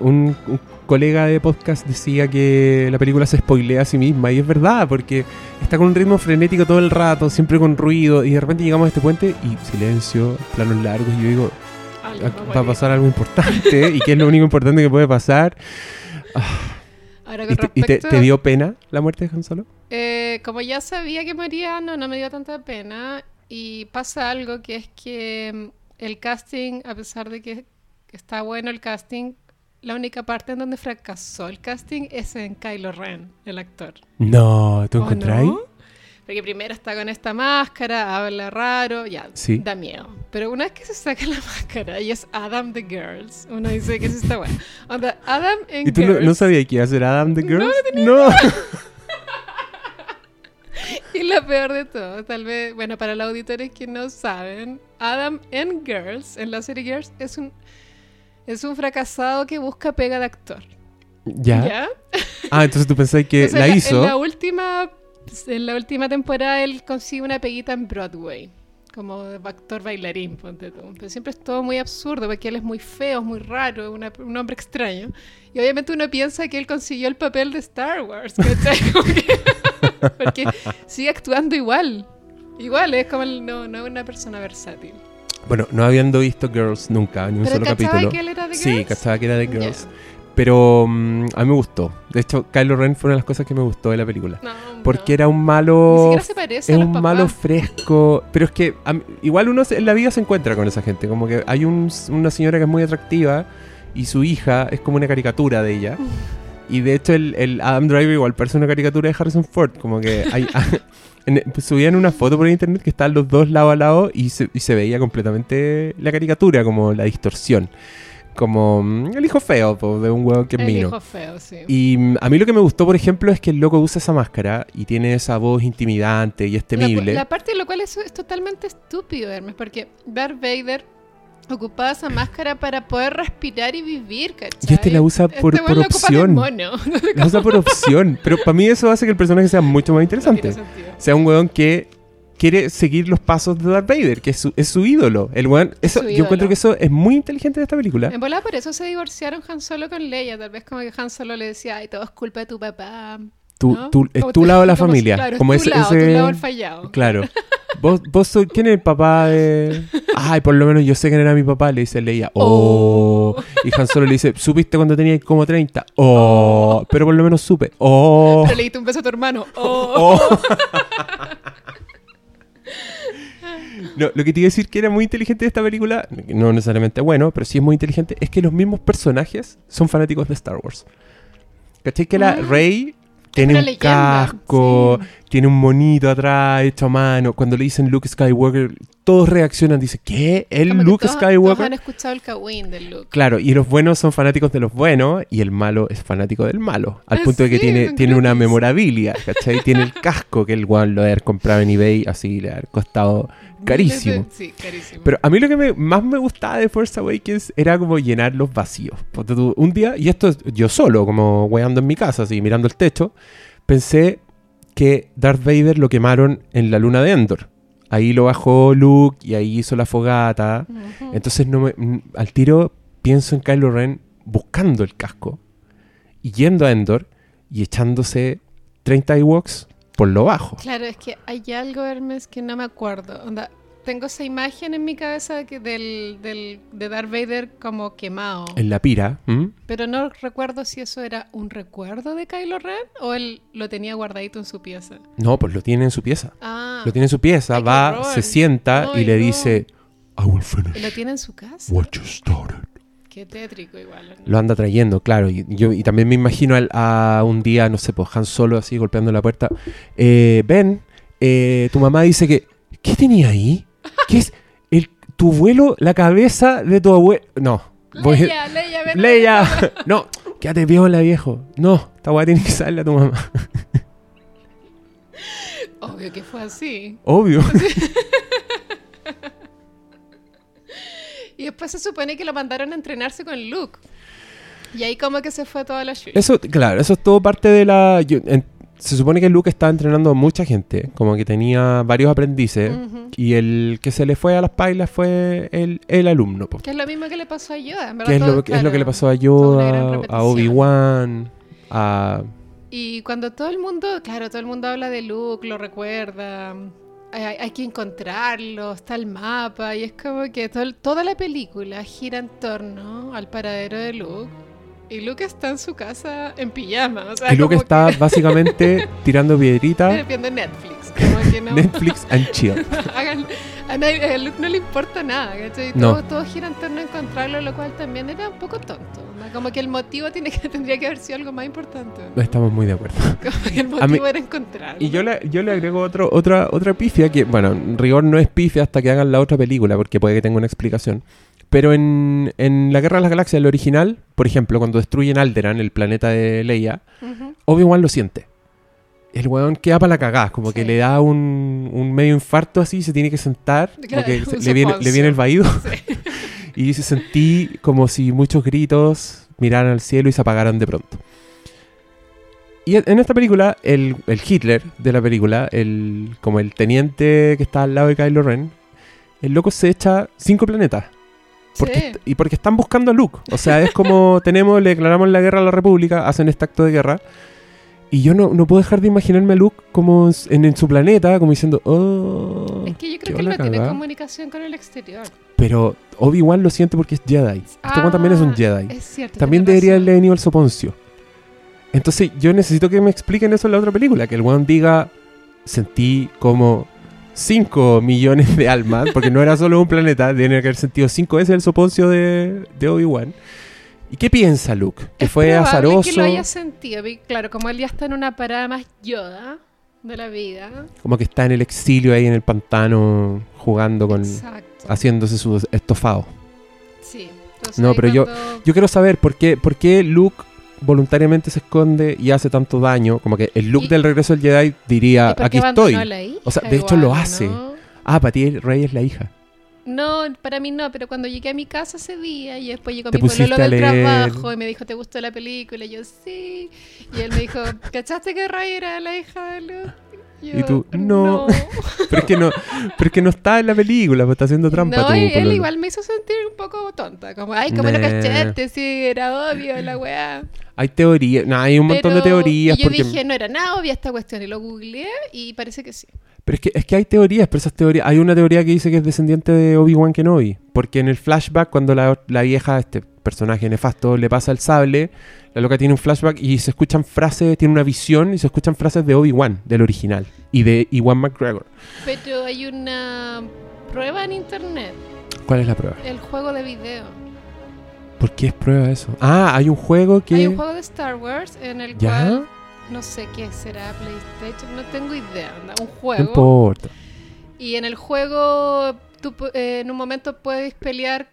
Un, un colega de podcast decía que la película se spoilea a sí misma. Y es verdad, porque está con un ritmo frenético todo el rato, siempre con ruido. Y de repente llegamos a este puente y silencio, planos largos. Y yo digo, "Ah, va a pasar algo importante. ¿Y qué es lo único importante que puede pasar? Ahora, ¿Y te, y te- te dio pena la muerte de Han Solo? Eh, como ya sabía que moría, no, no me dio tanta pena. Y pasa algo que es que mm, el casting, a pesar de que está bueno el casting, la única parte en donde fracasó el casting es en Kylo Ren, el actor. No, ¿tú ¿O encontrás no? Porque primero está con esta máscara, habla raro, ya, Sí. da miedo. Pero una vez que se saca la [laughs] máscara y es Adam the Girls, uno dice que eso está bueno. Onda, Adam ¿Y tú no, Girls. no sabías que iba a ser Adam the Girls? No, [laughs] Y lo peor de todo, tal vez, bueno, para los auditores que no saben, Adam en Girls, en la serie Girls, es un, es un fracasado que busca pega de actor. ¿Ya? ¿Ya? [laughs] Ah, entonces tú pensás que [laughs] Entonces, la en hizo. En la última, en la última temporada él consigue una peguita en Broadway. Como actor bailarín, ponte tú. Pero siempre es todo muy absurdo, porque él es muy feo, es muy raro, una- un hombre extraño. Y obviamente uno piensa que él consiguió el papel de Star Wars, [laughs] porque sigue actuando igual. Igual, es como el- no, no es una persona versátil. Bueno, no habiendo visto Girls nunca, ni un ¿Pero solo capítulo. que él era de Sí, Girls? cachaba que era de. Girls. Pero mm, a mí me gustó. De hecho, Kylo Ren fue una de las cosas que me gustó de la película. No, Porque no. era un Ni malo. siquiera se parece Es a los un papás. malo fresco. Pero es que mí- igual uno se- en la vida se encuentra con esa gente. Como que hay un- una señora que es muy atractiva y su hija es como una caricatura de ella. [laughs] Y de hecho, el, el Adam Driver igual parece una caricatura de Harrison Ford. Como que hay. [laughs] en- pues, subían una foto por internet que estaban los dos lado a lado y se, y se veía completamente la caricatura, como la distorsión. Como mm, el hijo feo po, de un huevo que es El mino. hijo feo, sí. Y mm, a mí lo que me gustó, por ejemplo, es que el loco usa esa máscara y tiene esa voz intimidante y es temible. La, la parte de lo cual eso es totalmente estúpido, Hermes, porque Darth Vader ocupaba esa máscara para poder respirar y vivir, ¿cachai? Y este la usa por- Este por de opción. mono. [laughs] La usa por opción. Pero para mí eso hace que el personaje sea mucho más interesante. sea un weón que quiere seguir los pasos de Darth Vader, que es su, es su ídolo. El weón, eso, yo encuentro que eso es muy inteligente de esta película. En volada por eso se divorciaron Han Solo con Leia. Tal vez como que Han Solo le decía, ay, todo es culpa de tu papá. Tú, ¿no? es tu te- lado de la familia. Claro, como es tu ese, lado, ese- tu lado el fallado. Claro. [laughs] Vos, vos soy, ¿quién es el papá de...? Ay, por lo menos yo sé quién era mi papá, le dice Leia. Oh. Oh. Y Han Solo le dice, ¿supiste cuando tenía como 30? Oh. Pero por lo menos supe. Oh. Pero le diste un beso a tu hermano. Oh. Oh. No, lo que te iba a decir que era muy inteligente de esta película, no necesariamente bueno, pero sí es muy inteligente, es que los mismos personajes son fanáticos de Star Wars. ¿Cachai? Que la Ah. Rey tiene una un leyenda, casco, sí. Tiene un monito atrás hecho a mano. Cuando le dicen Luke Skywalker, todos reaccionan, dicen, ¿qué? ¿El Como Luke todos- Todos Skywalker? han escuchado el Kawin del Luke. Claro, y los buenos son fanáticos de los buenos y el malo es fanático del malo. Al Ah, punto de que tiene, tiene una memorabilia, ¿cachai? tiene el casco que el guan lo haber comprado en eBay, así le ha costado [laughs] carísimo. Sí, carísimo. Pero a mí lo que me- más me gustaba de Force Awakens era como llenar los vacíos. Tú, un día, y esto es yo solo, como weando en mi casa, así mirando el techo, pensé que Darth Vader lo quemaron en la luna de Endor. Ahí lo bajó Luke y ahí hizo la fogata. Entonces no me, al tiro pienso en Kylo Ren buscando el casco y yendo a Endor y echándose 30 Ewoks por lo bajo. Claro, es que hay algo, Hermes, que no me acuerdo. Onda, tengo esa imagen en mi cabeza que del, del, de Darth Vader como quemado. En la pira. Pero no recuerdo si eso era un recuerdo de Kylo Ren o él lo tenía guardadito en su pieza. No, pues lo tiene en su pieza. Ah, Lo tiene en su pieza, va, horror. se sienta y le dice, I will ¿y finish lo tiene en su casa. what you started. Qué tétrico igual. ¿no? Lo anda trayendo, claro. Y, yo, y también me imagino al- a, un día, no sé, pues Han Solo así golpeando la puerta. Eh, ven, eh, tu mamá dice que... ¿Qué tenía ahí? ¿Qué es? El, tu abuelo, la cabeza de tu abuelo... No. voy- Leia, Leia, ven. Leia. [laughs] No, quédate viola, viejo. No, esta weá tiene que saberle a tu mamá. [laughs] Obvio que fue así. Obvio. [laughs] Y después se supone que lo mandaron a entrenarse con Luke. Y ahí como que se fue toda la chucha. Eso, claro, eso es todo parte de la... yo- en- se supone que Luke estaba entrenando a mucha gente, como que tenía varios aprendices, y el que se le fue a las pailas fue el, el alumno. po. Que es lo mismo que le pasó a Yoda. en verdad, Que es, lo, que es lo claro, que le pasó a Yoda, a. Obi-Wan, a... Y cuando todo el mundo, claro, todo el mundo habla de Luke, lo recuerda, hay, hay- hay que encontrarlo, está el mapa, y es como que todo- toda la película gira en torno al paradero de Luke. Y Luke está en su casa en pijama. O sea, Y Luke está que- básicamente [laughs] tirando piedritas, viendo Netflix. Como que no. Netflix and chill. [laughs] Hagan- a, nadie- a Luke no le importa nada, ¿cachai? No. Todo, todo gira en torno a encontrarlo, lo cual también era un poco tonto. ¿no? Como que el motivo tiene que, [laughs] tendría que haber sido algo más importante. ¿no? Estamos muy de acuerdo. Como que el A mí- motivo era encontrarlo. Y yo le, yo le agrego otro, otra, otra pifia que, bueno, en rigor no es pifia hasta que hagan la otra película, porque puede que tenga una explicación. Pero en, en La Guerra de las Galaxias, el original, por ejemplo, cuando destruyen Alderan, el planeta de Leia, Ujú. Obi-Wan lo siente. El weón queda para la cagada, como que le da un, un medio infarto así, se tiene que sentar, Claro, [laughs] se- le, viene, le viene el vaído, Sí. [laughs] y dice, sentí como si muchos gritos miraran al cielo y se apagaran de pronto. Y en- en esta película, el, el Hitler de la película, el, como el teniente que está al lado de Kylo Ren, el loco se echa cinco planetas. Porque Sí. est- y porque están buscando a Luke. O sea, es como [laughs] tenemos, le declaramos la guerra a la República, hacen este acto de guerra. Y yo no, no puedo dejar de imaginarme a Luke como en, en su planeta, como diciendo, oh. Es que yo creo que él no tiene cagá". comunicación con el exterior. Pero Obi-Wan lo siente porque es Jedi. Este weón también es un Ah, Jedi. Es cierto. También debería haberle venido al soponcio. Entonces yo necesito que me expliquen eso en la otra película. Que el weón diga, sentí como 5 millones de almas, porque no era solo un planeta, tiene que haber sentido 5 veces el soponcio de, de Obi-Wan. ¿Y qué piensa Luke? Que Es fue azaroso, que lo haya sentido. Claro, como él ya está en una parada más Yoda de la vida. como que está en el exilio ahí en el pantano jugando con... Exacto. haciéndose su estofado. Sí. Entonces No, pero yo- Yo quiero saber por qué, por qué Luke voluntariamente se esconde y hace tanto daño. Como que el Y- del regreso del Jedi diría, ¿Y por qué aquí estoy. hija O sea, de hecho lo hace. ¿no? Ah, para ti Rey es la hija. No, para mí no, pero cuando llegué a mi casa ese día y después llegó mi pololo del trabajo y me dijo, ¿te gustó la película? Y yo, sí. Y él me dijo, ¿cachaste que Ray era la hija de Luke? Y tú, no. [laughs] Pero es que no, pero es que no está en la película, pues está haciendo trampa No, y él igual me hizo sentir un poco tonta. Como, ay, como lo Nah. cachaste, sí, era obvio la weá. Hay teorías, no, hay un montón de teorías Y yo porque dije, no era nada obvia esta cuestión. Y lo googleé y parece que sí. pero es que es que hay teorías, pero esas teorías, hay una teoría que dice que es descendiente de Obi-Wan Kenobi, porque en el flashback cuando la, la vieja este personaje nefasto le pasa el sable, la loca tiene un flashback y se escuchan frases, tiene una visión y se escuchan frases de Obi-Wan, del original, y de Iwan McGregor. Pero hay una prueba en internet. ¿Cuál es la prueba? El juego de video. ¿Por qué es prueba eso? Ah, hay un juego que Hay un juego de Star Wars en el ¿Ya? cual no sé qué será PlayStation, no tengo idea, anda, un no juego. importa. Y en el juego tú eh, en un momento puedes pelear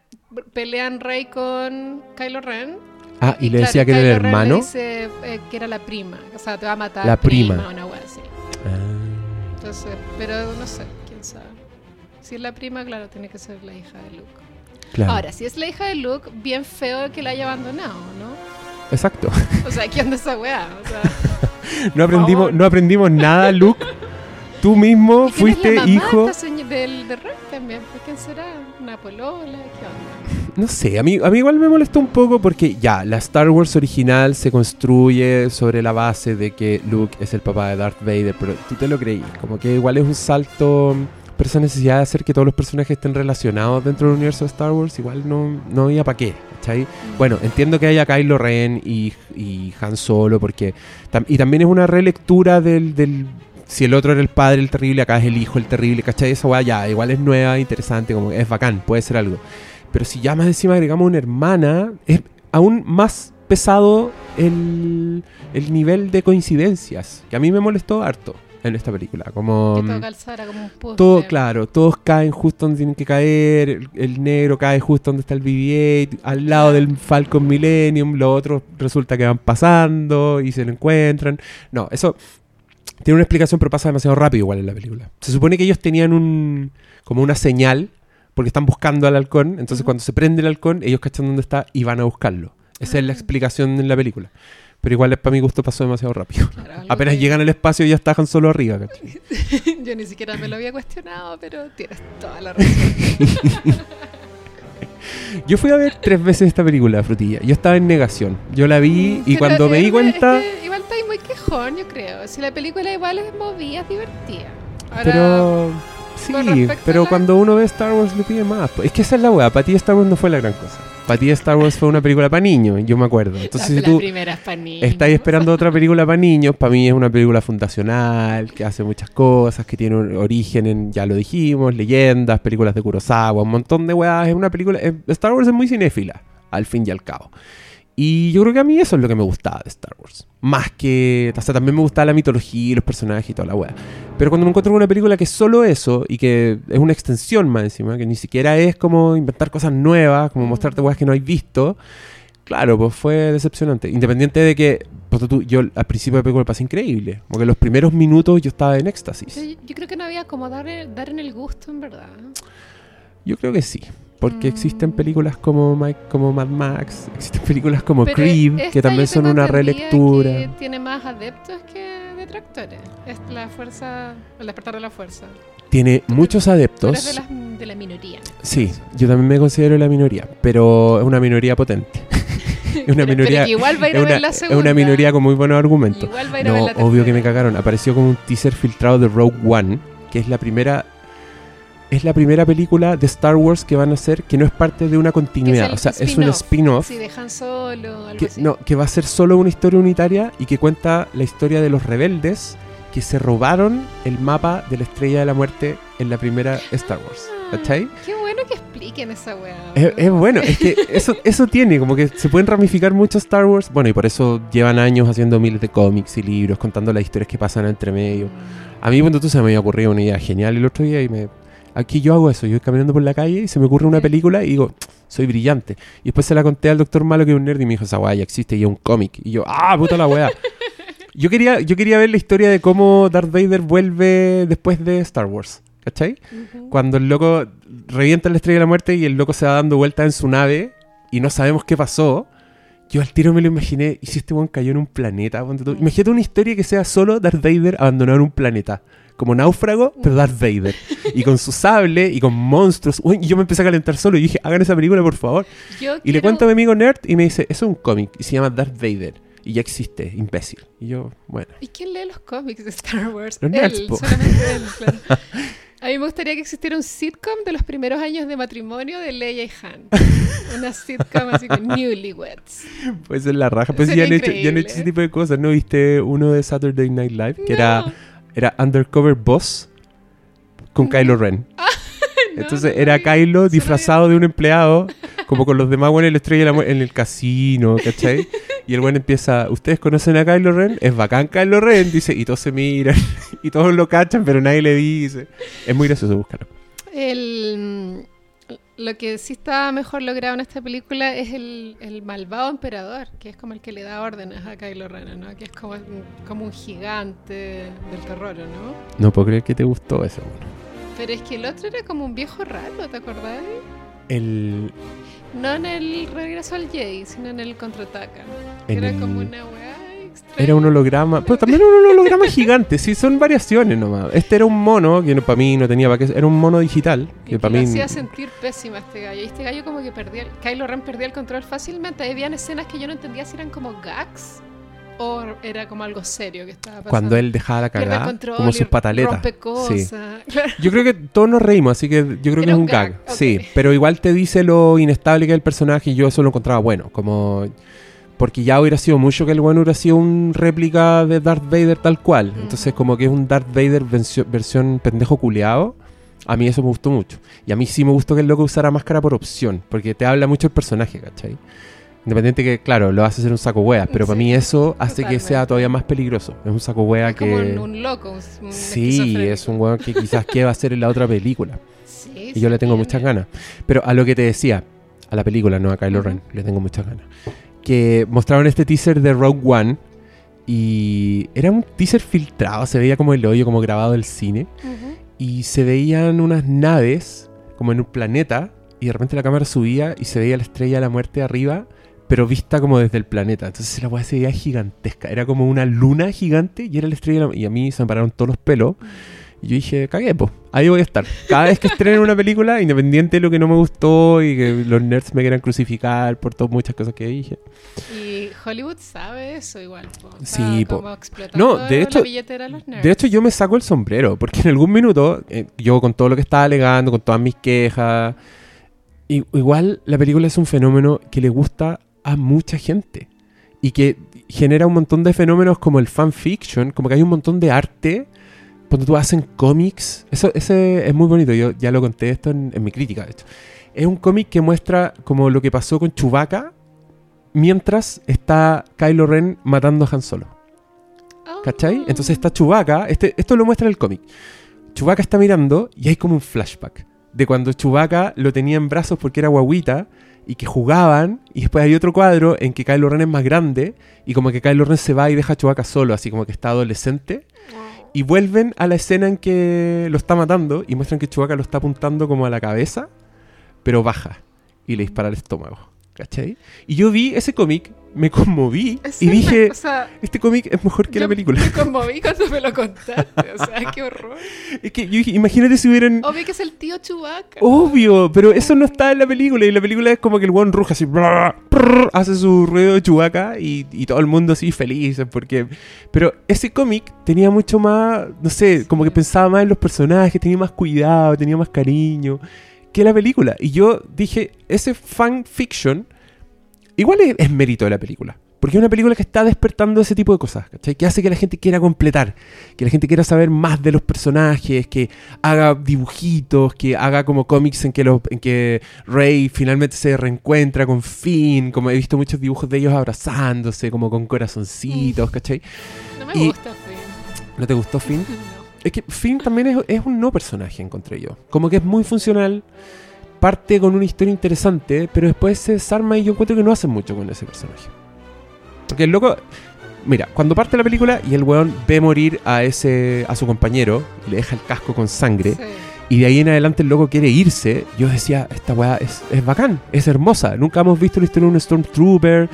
pelean Rey con Kylo Ren. Ah, y, le claro, decía que era el le hermano. dice eh, que era la prima, o sea, te va a matar La prima. una wea así. Ah. Entonces, pero no sé, quién sabe. Si es la prima, claro, tiene que ser la hija de Luke. Claro. Ahora, si es la hija de Luke, bien feo que la haya abandonado, ¿no? Exacto. O sea, ¿quién de esa weá? O sea, [laughs] No aprendimos, no aprendimos nada, Luke. Tú mismo ¿y quién es fuiste hijo. de de Rey también? ¿Pues ¿Quién será? ¿Una polola? ¿Qué onda? No sé, a mí, a mí igual me molestó un poco porque ya, la Star Wars original se construye sobre la base de que Luke es el papá de Darth Vader, pero tú te lo creí. Como que igual es un salto, pero esa necesidad de hacer que todos los personajes estén relacionados dentro del universo de Star Wars, igual no, no había para qué, ¿cachai? Bueno, entiendo que haya Kylo Ren y, y Han Solo, porque. tam- y también es una relectura del, del. Si el otro era el padre, el terrible, acá es el hijo, el terrible, ¿cachai? Esa weá ya, igual es nueva, interesante, como que es bacán, puede ser algo. Pero si ya más encima agregamos una hermana, es aún más pesado el, el nivel de coincidencias, que a mí me molestó harto en esta película. Como. Que mm, todo calzara como un todo, claro, todos caen justo donde tienen que caer. El, el negro cae justo donde está el BB-8, al lado del Falcon Millennium. Los otros resulta que van pasando y se lo encuentran. No, eso tiene una explicación, pero pasa demasiado rápido igual en la película. Se supone que ellos tenían un como una señal porque están buscando al halcón. Entonces, Ujú. cuando se prende el halcón, ellos cachan dónde está y van a buscarlo. Esa es la Ah. explicación en la película. pero igual para mi gusto pasó demasiado rápido. Claro, [laughs] Apenas que- llegan al espacio ya estaban solo arriba. [laughs] Yo ni siquiera me lo había cuestionado, pero tienes toda la razón. [laughs] Yo fui a ver tres veces esta película, Frutilla. Yo estaba en negación. Yo la vi y Pero cuando me di cuenta... es que igual está ahí muy quejón, yo creo. Si la película igual es movida, es divertida. Ahora, Pero... Sí, pero cuando uno ve Star Wars le pide más. pues. Es que esa es la weá. Para ti Star Wars no fue la gran cosa. Para ti Star Wars fue una película para niños, yo me acuerdo. Entonces la, si tú es estáis esperando otra película para niños, para mí es una película fundacional, que hace muchas cosas, que tiene un origen en, ya lo dijimos, leyendas, películas de Kurosawa, un montón de weas. Es una película... Star Wars es muy cinéfila, al fin y al cabo. Y yo creo que a mí eso es lo que me gustaba de Star Wars. Más que... O sea, también me gustaba la mitología y los personajes y toda la wea. Pero cuando me encuentro con una película que es solo eso y que es una extensión más encima, que ni siquiera es como inventar cosas nuevas, como mostrarte weas que no hay visto, claro, pues fue decepcionante. Independiente de que ponte tú, yo al principio de la película me pasé increíble. Porque los primeros minutos yo estaba en éxtasis. Yo, yo creo que no había como dar, dar en el gusto, en verdad. Yo creo que sí. Porque Mm. existen películas como, Mike, como Mad Max, existen [laughs] películas como Pero Creed, que también son una relectura. que tiene más adeptos que detractores. Es la fuerza, el despertar de la fuerza. Tiene muchos Tú adeptos. eres de la, de la minoría. Sí, yo también me considero la minoría, pero es una minoría potente. [laughs] es una Pero- minoría. igual va a ir Es ver la es segunda. una minoría con muy buenos argumentos. Igual va a ir a ver No, la obvio que me cagaron. Apareció como un teaser filtrado de Rogue One, que es la primera. Es la primera película de Star Wars que van a hacer que no es parte de una continuidad. o sea, es un spin-off. Si dejan solo, algo que, así. no, que va a ser solo una historia unitaria y que cuenta la historia de los rebeldes que se robaron el mapa de la Estrella de la Muerte en la primera Star Wars. Ah, ¿Cachai? Qué bueno que expliquen esa weá. Es, es bueno, es que [laughs] eso, eso tiene, como que se pueden ramificar mucho Star Wars. Bueno, y por eso llevan años haciendo miles de cómics y libros, contando las historias que pasan entre medio. A mí, cuando tú se me había ocurrido una idea genial el otro día y me. Aquí yo hago eso, yo voy caminando por la calle y se me ocurre una película y digo, soy brillante. Y después se la conté al doctor Malo, que es un nerd, y me dijo, esa weá ya existe y es un cómic. Y yo, ah, puta la weá. [laughs] yo, quería, yo quería ver la historia de cómo Darth Vader vuelve después de Star Wars. ¿Cachai? Cuando el loco revienta la estrella de la muerte y el loco se va dando vueltas en su nave y no sabemos qué pasó. Yo al tiro me lo imaginé, y si este weón cayó en un planeta, imagínate una historia que sea solo Darth Vader abandonado en un planeta, como náufrago, pero Darth Vader, y con su sable y con monstruos. Uy, y yo me empecé a calentar solo y dije, hagan esa película por favor. Yo Y le cuento a mi amigo Nerd y me dice, eso es un cómic y se llama Darth Vader, y ya existe, imbécil. Y yo, bueno. ¿Y quién lee los cómics de Star Wars? Los nerds, él, solamente él, [laughs] claro. A mí me gustaría que existiera un sitcom de los primeros años de matrimonio de Leia y Han. Una sitcom así con newlyweds. Pues es la raja. Pues ya han, hecho, ya han hecho ese tipo de cosas. ¿No viste uno de Saturday Night Live? Que No, era Undercover Boss con Kylo Ren. [laughs] no, Entonces no era. Kylo disfrazado de un empleado, como con los demás buenos en la estrella en el casino, ¿cachai? [laughs] Y el buen empieza, ¿ustedes conocen a Kylo Ren? Es bacán Kylo Ren, dice, y todos se miran, [laughs] y todos lo cachan, pero nadie le dice. Es muy gracioso, búscalo. El, lo que sí está mejor logrado en esta película es el, el malvado emperador, que es como el que le da órdenes a Kylo Ren, ¿no? Que es como, como un gigante del terror, ¿no? No puedo creer que te gustó eso. bueno. Pero es que el otro era como un viejo raro, ¿te acordás? El, No en el regreso al Jedi, sino en el contraataca. En Era el- como una weá. Era un holograma, pero también era un holograma gigante, sí, son variaciones nomás. Este era un mono, que para mí no tenía para qué, era un mono digital, que que para mí... hacía sentir pésima este gallo. Y este gallo como que perdía, el, Kylo Ren perdía el control fácilmente. Habían escenas que yo no entendía si eran como gags o era como algo serio que estaba pasando. Cuando él dejaba la cagada, como sus pataletas. Sí. Yo creo que todos nos reímos, así que yo creo que es un gag. Sí, pero igual te dice lo inestable que es el personaje y yo eso lo encontraba bueno, como... Porque ya hubiera sido mucho que el bueno hubiera sido un réplica de Darth Vader tal cual. Entonces Ujú. como que es un Darth Vader versión, pendejo culeado. A mí eso me gustó mucho. Y a mí sí me gustó que el loco usara máscara por opción, porque te habla mucho el personaje, ¿cachai? Independiente que, claro, lo hace ser un saco wea, pero para mí eso hace que sea todavía más peligroso. Es un saco Es que... como un, loco. un- Sí, es un weón que quizás qué va a hacer en la otra película. Sí, Y yo le tengo muchas ganas. Pero a lo que te decía, a la película, no a Kylo. Ren, le tengo muchas ganas. Que mostraron este teaser de Rogue One y era un teaser filtrado, se veía como el hoyo, como grabado del cine. Y se veían unas naves como en un planeta y de repente la cámara subía y se veía la estrella de la muerte arriba, pero vista como desde el planeta. Entonces la weá se veía gigantesca. Era como una luna gigante y era la estrella. de la- Y a mí se me pararon todos los pelos. Y yo dije, cagué, ahí voy a estar. Cada vez que estrenen una película, independiente de lo que no me gustó y que los nerds me quieran crucificar por todas muchas cosas que dije. Y Hollywood sabe eso igual. Po. Está Sí, po. como No, de hecho- la de los nerds. De hecho, yo me saco el sombrero, porque en algún minuto, eh, yo con todo lo que estaba alegando, con todas mis quejas, i- igual la película es un fenómeno que le gusta a mucha gente y que genera un montón de fenómenos como el fanfiction, como que hay un montón de arte. Cuando tú hacen cómics, eso ese es muy bonito, yo ya lo conté esto en, en mi crítica, de hecho. Es un cómic que muestra como lo que pasó con Chewbacca mientras está Kylo Ren matando a Han Solo. Oh. ¿Cachai? Entonces está Chewbacca, este, esto lo muestra en el cómic. Chewbacca está mirando y hay como un flashback de cuando Chewbacca lo tenía en brazos porque era guaguita y que jugaban y después hay otro cuadro en que Kylo Ren es más grande y como que Kylo Ren se va y deja a Chewbacca solo, así como que está adolescente y vuelven a la escena en que lo está matando y muestran que Chewbacca lo está apuntando como a la cabeza, pero baja y le dispara al estómago. ¿Cachai? Y yo vi ese cómic, me conmoví Ese y dije, o sea, este cómic es mejor que la película. Me conmoví cuando me lo contaste. O sea, qué horror. [laughs] Es que yo dije, imagínate si hubieran... Obvio que es el tío Chewbacca. Obvio, pero eso no está en la película. Y la película es como que el weón ruja así, hace su ruido de chubaca y, y todo el mundo así feliz. Porque... Pero ese cómic tenía mucho más, no sé, como que pensaba más en los personajes, tenía más cuidado, tenía más cariño que la película. Y yo dije, ese fan fiction igual es, es mérito de la película. Porque es una película que está despertando ese tipo de cosas, ¿cachai? Que hace que la gente quiera completar, que la gente quiera saber más de los personajes, que haga dibujitos, que haga como cómics en que, los, en que Rey finalmente se reencuentra con Finn, como he visto muchos dibujos de ellos abrazándose, como con corazoncitos, ¿cachai? No me y- gusta, Finn. ¿No te gustó Finn? [laughs] No. Es que Finn también es, es un no personaje, encontré yo. Como que es muy funcional, parte con una historia interesante, pero después se desarma y yo encuentro que no hacen mucho con ese personaje. Porque el loco, mira, cuando parte la película y el weón ve morir a ese a su compañero le deja el casco con sangre, Sí. y de ahí en adelante el loco quiere irse, yo decía, esta weá es, es bacán, es hermosa. Nunca hemos visto la historia de un Stormtrooper.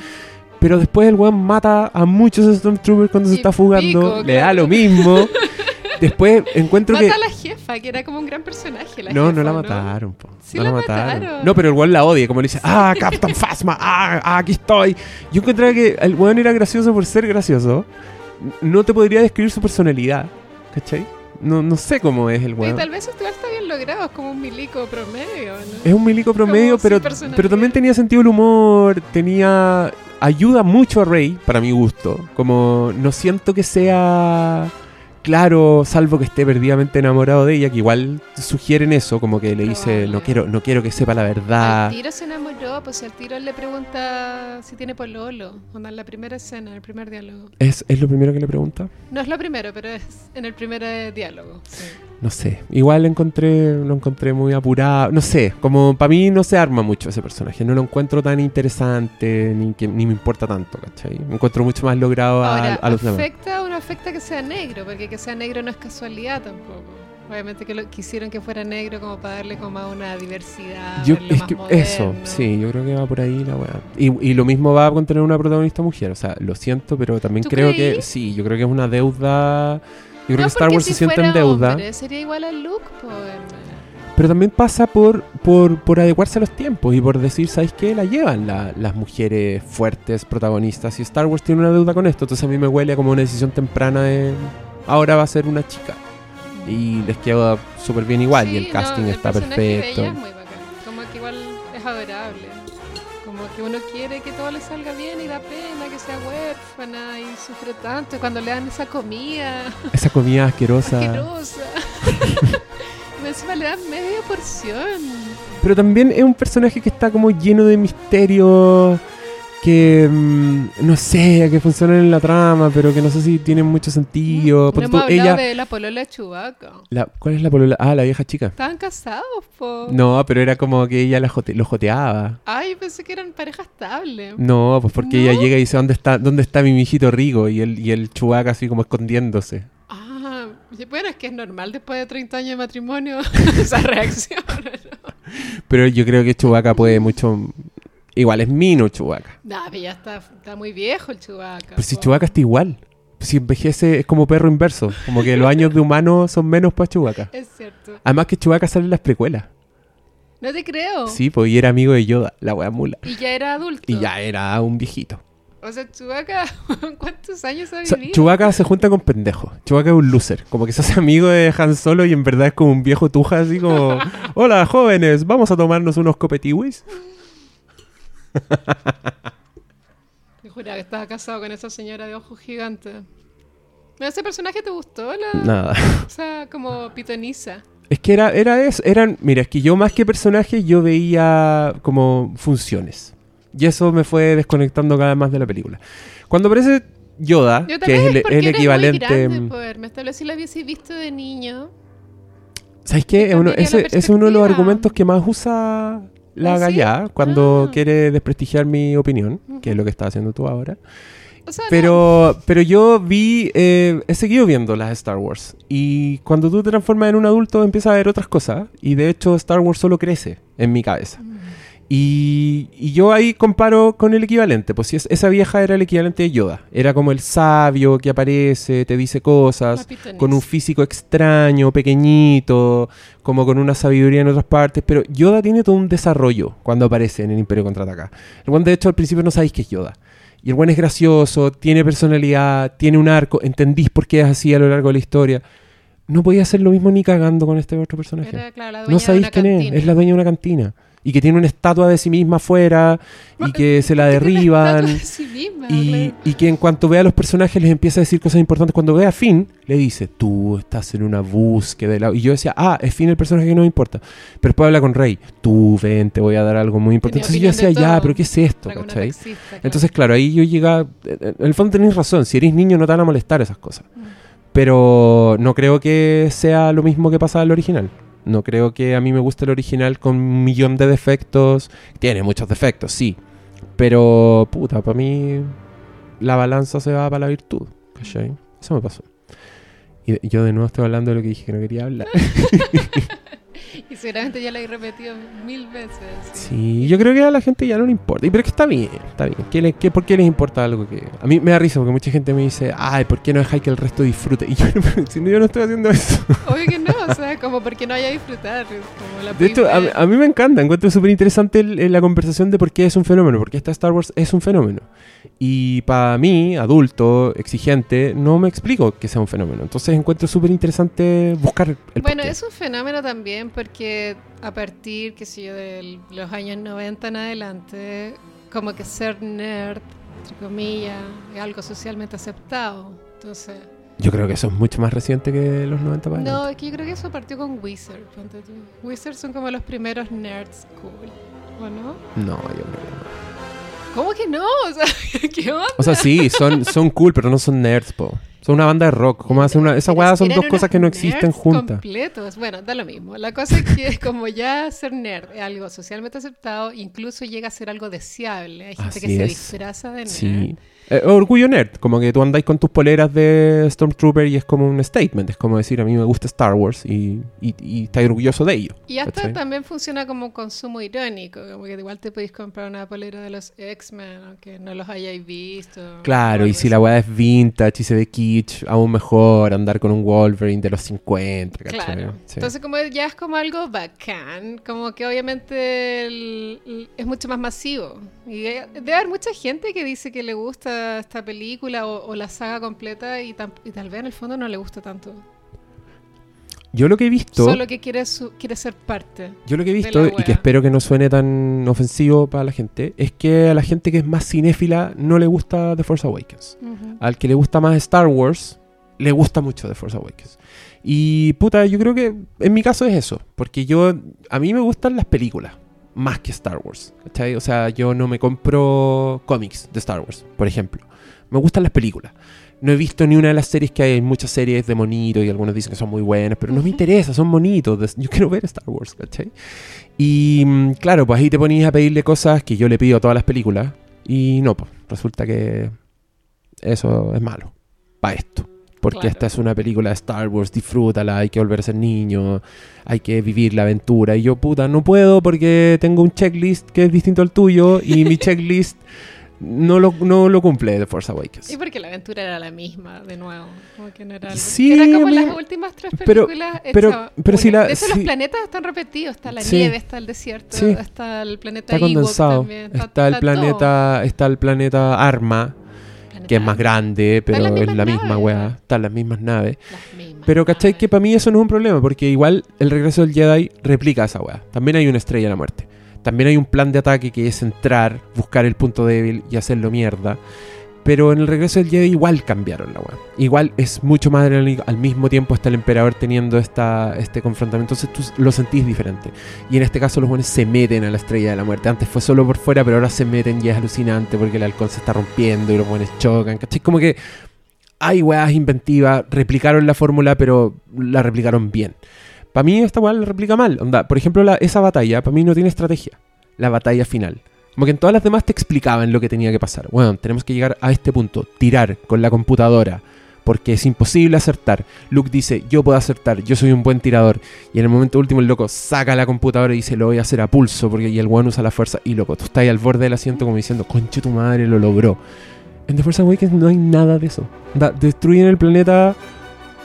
Pero después el weón mata a muchos Stormtroopers cuando se está fugando. pico, le da lo mismo. [laughs] Después encuentro que. Mata a la jefa, que era como un gran personaje. La No, jefa, no la mataron, po. Sí no la mataron. mataron. No, pero el weón la odia, como le dice, ah, Captain Phasma, ah, ah, aquí estoy. Yo encontraba que el weón era gracioso por ser gracioso. No te podría describir su personalidad, ¿cachai? No, no sé cómo es el Y weón. tal vez esto está bien logrado, es como un milico promedio, ¿no? Es un milico promedio, Como pero, pero también tenía sentido del humor, tenía... Ayuda mucho a Rey, para mi gusto. Como no siento que sea claro, salvo que esté perdidamente enamorado de ella, que igual sugieren eso, como que le dice, no quiero, no quiero que sepa la verdad. Al tiro se enamoró, pues al tiro le pregunta si tiene pololo. Onda en la primera escena, en el primer diálogo. ¿Es, ¿Es lo primero que le pregunta? No es lo primero, pero es en el primer eh, diálogo. sí. No sé. Igual encontré, lo encontré muy apurado. No sé, como para mí no se arma mucho ese personaje. No lo encuentro tan interesante, ni, que, ni me importa tanto, ¿cachai? Me encuentro mucho más logrado a, Ahora, a los demás. afecta o no afecta que sea negro, porque que sea negro no es casualidad tampoco. Obviamente que lo, quisieron que fuera negro como para darle como a una diversidad. Yo, verlo es más que moderno. eso, sí, yo creo que va por ahí la weá. Y, y lo mismo va con tener una protagonista mujer. O sea, lo siento, pero también ¿Tú creo creí? que sí, yo creo que es una deuda. Yo creo No, que Star Wars si se siente en deuda. hombre, sería igual al Luke, pues. Pero también pasa por, por, por adecuarse a los tiempos y por decir, ¿sabéis qué? La llevan la- las mujeres fuertes, protagonistas. Y Star Wars tiene una deuda con esto. Entonces a mí me huele a como una decisión temprana de. Ahora va a ser una chica. Y les queda súper bien igual. y el no, casting está personaje de perfecto. es muy bacán. Como que igual es adorable. Que uno quiere que todo le salga bien y da pena que sea huérfana y sufre tanto. Cuando le dan esa comida Esa comida asquerosa. asquerosa. [laughs] encima le dan media porción. Pero también es un personaje que está como lleno de misterios que mm, no sé, que funcionan en la trama, pero que no sé si tienen mucho sentido. no Ponte hemos tú, ella, de la polola de Chewbacca. la- ¿cuál es la polola? Ah, la vieja chica. Estaban casados, po. No, pero era como que ella la jote- lo joteaba. Ay, pensé que eran pareja estable. No, pues porque ella ¿No? llega y dice, ¿dónde está, dónde está mi mijito Rigo? Y el, y el Chewbacca así como escondiéndose. Ah, bueno, es que es normal después de 30 años de matrimonio [laughs] esa reacción. ¿no? Pero yo creo que Chewbacca puede mucho... Igual es Mino Chewbacca. Nah, pero ya está, está muy viejo el Chewbacca. Pero si po. Chewbacca está igual. Si envejece es como perro inverso. Como que los años de humano son menos para Chewbacca. Es cierto. Además que Chewbacca sale en las precuelas. No te creo. Sí, pues y era amigo de Yoda, la wea mula. Y ya era adulto. Y ya era un viejito. O sea, Chewbacca, [laughs] ¿cuántos años ha O sea, vivido? Chewbacca se junta con pendejos. Chewbacca es un loser. Como que se hace amigo de Han Solo y en verdad es como un viejo tuja así como... [laughs] Hola, jóvenes, vamos a tomarnos unos copetiwis. [laughs] Yo juraba que estaba casado con esa señora de ojos gigantes. ¿Ese personaje te gustó? La... Nada. O sea, como pitoniza. Es que era, era eso. Eran, mira, es que yo más que personajes, yo veía como funciones. Y eso me fue desconectando cada vez más de la película. Cuando aparece Yoda, Yo que es el, el equivalente... Muy grande, poder. Me establecí la hubiese visto de niño. ¿Sabes qué? Es uno- ese, es uno de los argumentos que más usa la ¿Ah, sí? Gallá cuando Ah. quiere desprestigiar mi opinión, que es lo que estás haciendo tú ahora. O sea, no. Pero, pero yo vi, eh, he seguido viendo las Star Wars. Y cuando tú te transformas en un adulto empiezas a ver otras cosas. Y de hecho Star Wars solo crece en mi cabeza. Mm. Y, y yo ahí comparo con el equivalente. Pues si es- esa vieja era el equivalente de Yoda. Era como el sabio que aparece, te dice cosas con un físico extraño, pequeñito, como con una sabiduría en otras partes, pero Yoda tiene todo un desarrollo cuando aparece en el Imperio Contraataca. El buen de hecho al principio no sabéis que es Yoda. Y el buen es gracioso, tiene personalidad, tiene un arco, entendís por qué es así a lo largo de la historia. No podía hacer lo mismo ni cagando con este otro personaje. Era, claro, No sabéis quién es, es la dueña de una cantina. Y que tiene una estatua de sí misma afuera, y que se la derriban. de sí misma, Y, y que en cuanto ve a los personajes les empieza a decir cosas importantes. Cuando ve a Finn, le dice, tú estás en una búsqueda. de la-". Y yo decía, ah, es Finn el personaje que no me importa. Pero después habla con Rey, tú ven, te voy a dar algo muy importante. Entonces yo decía, ya, pero ¿qué es esto? Taxista, claro. Entonces, claro, ahí yo llegaba... En el fondo tenéis razón, si eres niño no te van a molestar esas cosas. Mm. Pero no creo que sea lo mismo que pasa al original. No creo que a mí me guste el original con un millón de defectos. Tiene muchos defectos, sí. Pero, puta, para mí la balanza se va para la virtud. ¿Cachai? Eso me pasó. Y yo de nuevo estoy hablando de lo que dije que no quería hablar. [laughs] Y seguramente ya la he repetido mil veces. Sí, yo creo que a la gente ya no le importa. Y pero es que está bien, está bien. ¿Qué le- qué- ¿Por qué les importa algo que.? A mí me da risa porque mucha gente me dice, ay, ¿por qué no dejáis que el resto disfrute? Y yo, [laughs] si no, yo no estoy haciendo eso. Obvio que no, o sea, como porque no haya disfrutar. Como la De hecho, a, a mí me encanta, encuentro súper interesante la conversación de por qué es un fenómeno, porque esta Star Wars es un fenómeno. Y para mí, adulto, exigente, no me explico que sea un fenómeno. Entonces encuentro súper interesante buscar el Bueno, porqué. es un fenómeno también porque a partir, qué sé yo, de los años 90 en adelante, como que ser nerd, entre comillas, es algo socialmente aceptado. Entonces, Yo creo que eso es mucho más reciente que los 90 para no, es que yo creo que eso partió con Wizard. Wizard son como los primeros nerds cool, ¿o no? No, yo creo que no. ¿Cómo que no? O sea, [laughs] ¿qué onda? O sea, sí, son, son cool, pero no son nerds, po. Son una banda de rock. ¿Cómo hacen una...? Esa weá son dos cosas que no existen juntas. completos. Bueno, da lo mismo. La cosa es que [laughs] como ya ser nerd es algo socialmente aceptado, incluso llega a ser algo deseable. Hay gente Así que se es. disfraza de nerd. Sí. Eh, orgullo nerd, como que tú andáis con tus poleras de Stormtrooper y es como un statement, es como decir a mí me gusta Star Wars y, y, y estás orgulloso de ello. Y hasta ¿cachai? también funciona como consumo irónico, como que igual te podéis comprar una polera de los X-Men, aunque no los hayáis visto. Claro, y si así. la weá es vintage y se ve kitsch, aún mejor andar con un Wolverine de los 50, ¿cachai? Claro. Sí. Entonces como ya es como algo bacán, como que obviamente el- el- es mucho más masivo. Y de- debe haber mucha gente que dice que le gusta esta película o, o la saga completa y, tal vez en el fondo no le gusta tanto. Yo lo que he visto, Solo que quiere, su- quiere ser parte. yo lo que he visto y que espero que no suene tan ofensivo para la gente, es que a la gente que es más cinéfila no le gusta The Force Awakens. Al que le gusta más Star Wars, le gusta mucho The Force Awakens. Y puta, yo creo que en mi caso es eso, porque yo a mí me gustan las películas más que Star Wars, ¿cachai? O sea, yo no me compro cómics de Star Wars, por ejemplo. Me gustan las películas. No he visto ni una de las series que hay, hay muchas series de monitos y algunos dicen que son muy buenas, pero no me interesa, son monitos. Yo quiero ver Star Wars, ¿cachai? Y mm, claro, pues ahí te ponías a pedirle cosas que yo le pido a todas las películas y no, pues resulta que eso es malo para esto. Porque Claro. esta es una película de Star Wars, disfrútala, hay que volver a ser niño, hay que vivir la aventura. Y yo, puta, no puedo porque tengo un checklist que es distinto al tuyo y mi [laughs] checklist no lo, no lo cumple The Force Awakens. Y porque la aventura era la misma, de nuevo. Como que no era, Sí, era como amiga. las últimas tres Pero- películas. pero- hechas pero si la- De hecho, si- los planetas están repetidos. Está la Sí. nieve, está el desierto, Sí. está el planeta Está Ewok condensado. también. Está, el todo. planeta, está el planeta Arma, que es más grande, pero es la misma weá. Están las mismas naves. Las mismas Pero ¿cachai? naves. Que para mí eso no es un problema, porque igual el regreso del Jedi replica esa weá. También hay una estrella de la muerte. También hay un plan de ataque que es entrar, buscar el punto débil y hacerlo mierda. Pero en el regreso del Jedi igual cambiaron la weá. Igual es mucho más adrenalínico. Al mismo tiempo está el emperador teniendo esta, este confrontamiento. Entonces tú lo sentís diferente. Y en este caso los buenos se meten a la estrella de la muerte. Antes fue solo por fuera, pero ahora se meten y es alucinante porque el halcón se está rompiendo y los buenos chocan. ¿Cachai? Como que hay weas inventivas, replicaron la fórmula, pero la replicaron bien. Para mí esta weá la replica mal. Onda, por ejemplo, la- esa batalla, para mí no tiene estrategia. La batalla final. Como que en todas las demás te explicaban lo que tenía que pasar. Bueno, tenemos que llegar a este punto, tirar con la computadora, porque es imposible acertar. Luke dice, yo puedo acertar, yo soy un buen tirador. Y en el momento último el loco saca la computadora y dice, lo voy a hacer a pulso, porque y el weón usa la fuerza. Y loco, tú estás ahí al borde del asiento como diciendo, conche tu madre, lo logró. En The Force Awakens no hay nada de eso. Da- destruyen el planeta,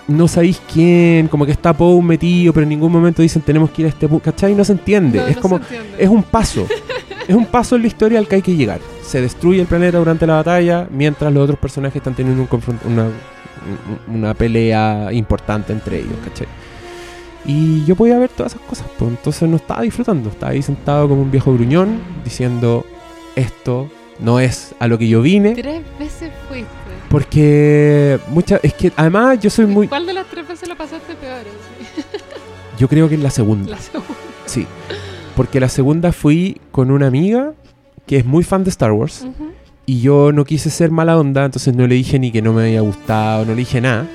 no sabéis quién, como que está Poe metido, pero en ningún momento dicen tenemos que ir a este punto. ¿Cachai? No se entiende. No, es no como, entiende. es un paso. [laughs] es un paso en la historia al que hay que llegar. Se destruye el planeta durante la batalla, mientras los otros personajes están teniendo un una, un- una pelea importante entre ellos, ¿cachai? Y yo podía ver todas esas cosas, pues entonces no estaba disfrutando. Estaba ahí sentado como un viejo gruñón, diciendo, esto no es a lo que yo vine. Tres veces fuiste. Porque muchas es que además yo soy muy ¿Cuál de las tres veces lo pasaste peor? Sí. [laughs] yo creo que es la segunda. La segunda. Sí. Porque la segunda fui con una amiga que es muy fan de Star Wars Ujú. y yo no quise ser mala onda, entonces no le dije ni que no me había gustado, no le dije nada.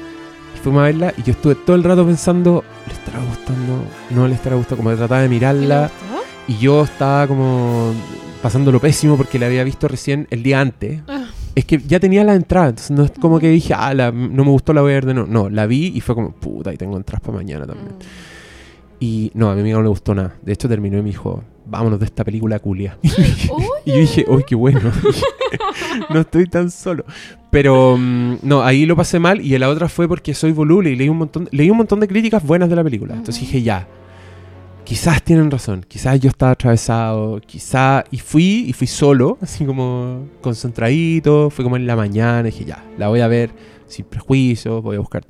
Y fuimos a verla y yo estuve todo el rato pensando, ¿le estará gustando? No le estará gustando, como trataba de ¿Y mirarla gustó? y yo estaba como pasando lo pésimo porque la había visto recién el día antes. Ah. Es que ya tenía la entrada, entonces no es como que dije, ah, la- no me gustó la voy a ver de nuevo. No, la vi y fue como, puta, y tengo entradas para mañana también. Mm. Y no, a mi amiga no le gustó nada. De hecho, terminó y me dijo, vámonos de esta película culia. [laughs] Y yo dije, uy, qué bueno. [laughs] no estoy tan solo. Pero mm, no, ahí lo pasé mal. Y la otra fue porque soy voluble y leí un montón, leí un montón de críticas buenas de la película. Entonces dije, ya. Quizás tienen razón, quizás yo estaba atravesado, quizás... Y fui, y fui solo, así como concentradito, fue como en la mañana, y dije, ya, la voy a ver sin prejuicios, voy a buscar.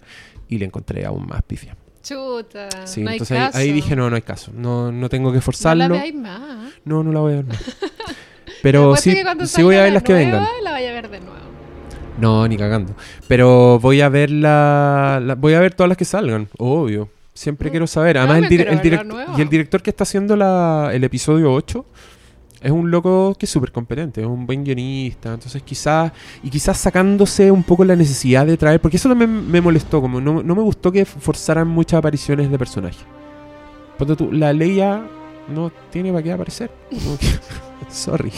Y le encontré aún más pifia. Chuta. Sí, no hay entonces ahí, caso. ahí dije, no, no hay caso. No, no tengo que No forzarlo. la No, veáis más. no, la voy a ver más. [laughs] Pero sí, sí voy a ver la las que vengan. La vaya a ver de nuevo. No, ni cagando. Pero voy a ver la, la- voy a ver todas las que salgan, obvio. Siempre Mm. quiero saber. Además, el, dir- el direct- y el director que está haciendo la, el episodio 8 es un loco que es súper competente, es un buen guionista. Entonces, quizás, y quizás sacándose un poco la necesidad de traer, porque eso también me molestó, como no, no me gustó que forzaran muchas apariciones de personajes. Ponte tú, la Leia no tiene para qué aparecer. [laughs] Sorry.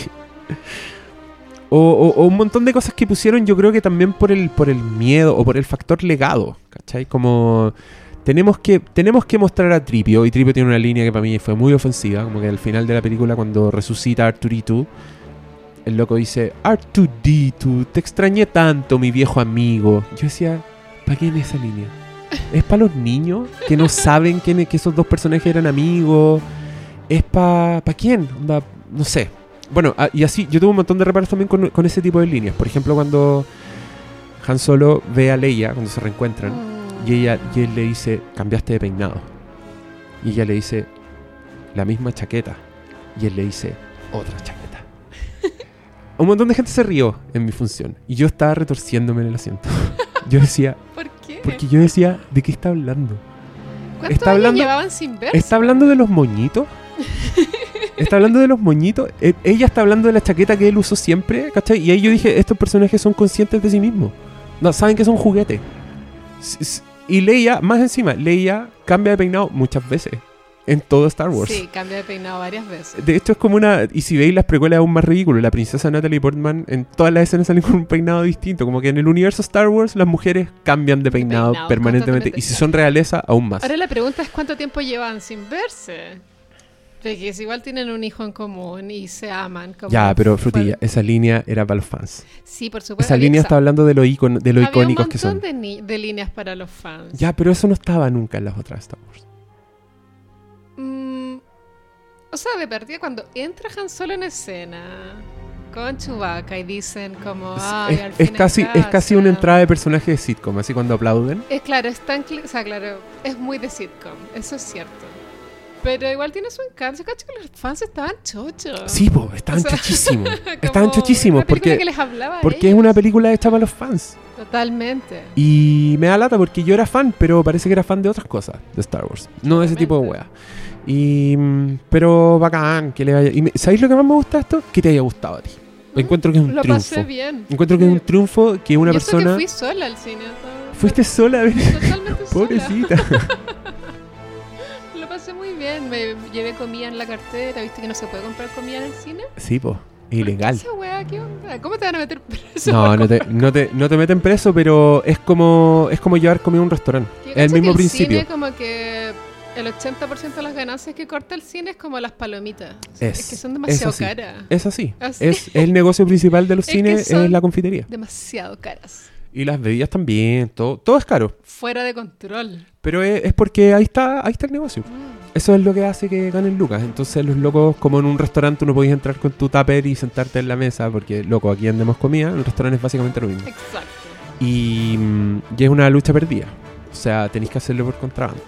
O, o- o un montón de cosas que pusieron, yo creo que también por el, por el miedo o por el factor legado, ¿cachai? Como tenemos que, tenemos que mostrar a Tripio, y Tripio tiene una línea que para mí fue muy ofensiva, como que al final de la película cuando resucita Arturito, el loco dice, Arturito, te extrañé tanto, mi viejo amigo. Yo decía, ¿para quién es esa línea? ¿Es para los niños que no saben quién- que esos dos personajes eran amigos? ¿Es para pa quién? No sé. Bueno, ah, y así, yo tuve un montón de reparos también con, con ese tipo de líneas. Por ejemplo, cuando Han Solo ve a Leia, cuando se reencuentran, Mm. Y, ella, y él le dice, cambiaste de peinado. Y ella le dice, la misma chaqueta. Y él le dice, otra chaqueta. [laughs] un montón de gente se rió en mi función. Y yo estaba retorciéndome en el asiento. [laughs] Yo decía, ¿Por qué? porque yo decía, ¿de qué está hablando? ¿Cuántos está hablando- llevaban sin verse? ¿Está hablando de los moñitos? [laughs] ¿Está hablando de los moñitos? E- Ella está hablando de la chaqueta que él usó siempre, ¿cachai? Y ahí yo dije, estos personajes son conscientes de sí mismos. No, saben que son juguetes. S- s- Y Leia, más encima, Leia cambia de peinado muchas veces. en todo Star Wars. Sí, cambia de peinado varias veces. De hecho, es como una. Y si veis las precuelas, es aún más ridículo. La princesa Natalie Portman en todas las escenas salen con un peinado distinto. Como que en el universo Star Wars, las mujeres cambian de peinado, peinado permanentemente. Y si son realeza, aún más. Ahora la pregunta es cuánto tiempo llevan sin verse. Porque igual tienen un hijo en común y se aman. Como Ya, pero fue- Frutilla, esa línea era para los fans. Sí, por supuesto. Esa línea está hablando de lo, icono- de lo había icónicos un que son. montón de, líneas para los fans. Ya, pero eso no estaba nunca en las otras Star Wars. Mm, o sea, de partida cuando entra Han Solo en escena con Chewbacca y dicen como... Es- Ay, es, al es fin en casi, es casi una casa". entrada de personaje de sitcom, así cuando aplauden. Es claro, es tan... O sea, claro, es muy de sitcom, eso es cierto. Pero igual tiene su encanto. Cacho que los fans estaban chochos. Sí, po, estaban O sea, chochísimos. [laughs] Estaban chochísimos porque, que les hablaba porque es una película hecha para los fans. Totalmente. Y me da lata porque yo era fan, pero parece que era fan de otras cosas de Star Wars. No de ese tipo de weas. Y, mm, pero bacán, que le vaya. Y me- ¿Sabéis lo que más me gusta de esto? Que te haya gustado a ti. Encuentro que es un Lo triunfo. pasé bien. Encuentro que es un triunfo que una Y eso persona. que fui sola al cine. ¿no? Fuiste sola a [laughs] ver. Totalmente sola. Pobrecita. [laughs] Muy bien. Me llevé comida en la cartera. ¿Viste que no se puede comprar comida en el cine? sí, po. Es ilegal. Esa weá, ¿qué onda? ¿Cómo te van a meter preso? No, no te, no, te, no te meten preso, pero es como es como llevar comida a un restaurante. Es el mismo que principio. Cine como que el 80% de las ganancias que corta el cine es como las palomitas. Es- que son demasiado es así. caras. Es así. Así. Es el negocio principal de los [laughs] Es cines, es la confitería. Demasiado caras. Y las bebidas también, todo, todo es caro. Fuera de control. Pero es, es porque ahí está, ahí está el negocio. Mm. Eso es lo que hace que ganen lucas. Entonces los locos, como en un restaurante, no podéis entrar con tu tupper y sentarte en la mesa, porque, loco, aquí andemos comida, en el restaurante es básicamente lo mismo. Exacto. Y, mm, y es una lucha perdida. O sea, tenéis que hacerlo por contrabando.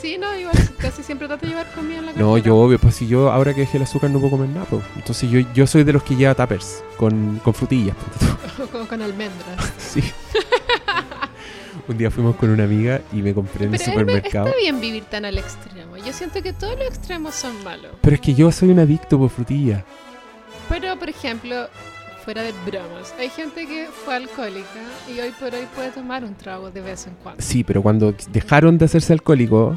Sí, no, casi siempre trato de llevar comida en la cartera. No, yo obvio, pues si yo ahora que dejé el azúcar no puedo comer nada, pues. Entonces yo, yo soy de los que lleva tuppers con, con frutillas. [laughs] Como con almendras. [laughs] sí. Un día fuimos con una amiga y me compré en el supermercado. está bien vivir tan al extremo. Yo siento que todos los extremos son malos. Pero es que yo soy un adicto por frutillas. Pero, por ejemplo, fuera de bromas, hay gente que fue alcohólica y hoy por hoy puede tomar un trago de vez en cuando. Sí, pero cuando dejaron de hacerse alcohólicos,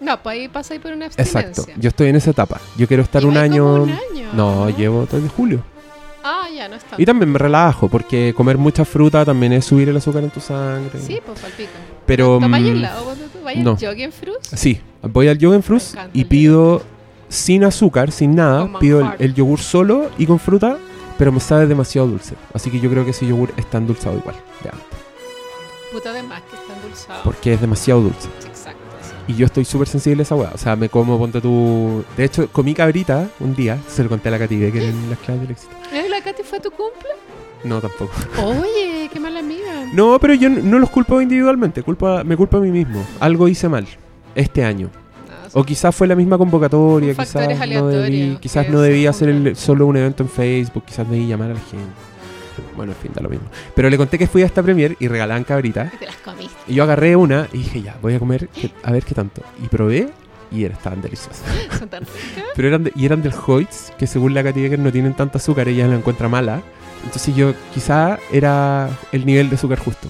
No, pues ahí pasa ahí por una abstinencia. exacto, yo estoy en esa etapa. Yo quiero estar un año... un año, No, llevo desde julio. Ah, ya, no está. Y también me relajo, porque comer mucha fruta también es subir el azúcar en tu sangre. Sí, pues palpico. Pero, ¿Tomáis mm, helado cuando tú vayas no. al jogging? Sí, voy al Fruits encanta y el pido sin azúcar, sin nada, Con pido el, el yogur solo y con fruta, pero me sabe demasiado dulce. Así que yo creo que ese yogur está endulzado igual, ya, Puta de más que está endulzado. porque es demasiado dulce. Sí. Y yo estoy súper sensible a esa weá. O sea, me como, ponte tú... De hecho, comí cabrita un día, se lo conté a la Katy que en las claves del éxito. ¿Eh, ¿La Katy fue tu cumple? No, tampoco. [laughs] Oye, qué mala amiga. No, pero yo no los culpo individualmente, culpa, me culpo a mí mismo. Algo hice mal este año. No, O quizás fue la misma convocatoria, quizás no debí, quizás no se debí hacer el- solo un evento en Facebook, quizás debí llamar a la gente. Bueno, en fin, da lo mismo. Pero le conté que fui a esta premier y regalaban cabritas. y te las comiste. Y yo agarré una y dije, ya, voy a comer, que- a ver qué tanto. Y probé y era- estaban deliciosas. [laughs] Son tan ricas. Pero eran de, y eran del Hoyts, que según la Katy no tienen tanto azúcar, ella la encuentra mala. Entonces yo, quizá era el nivel de azúcar justo.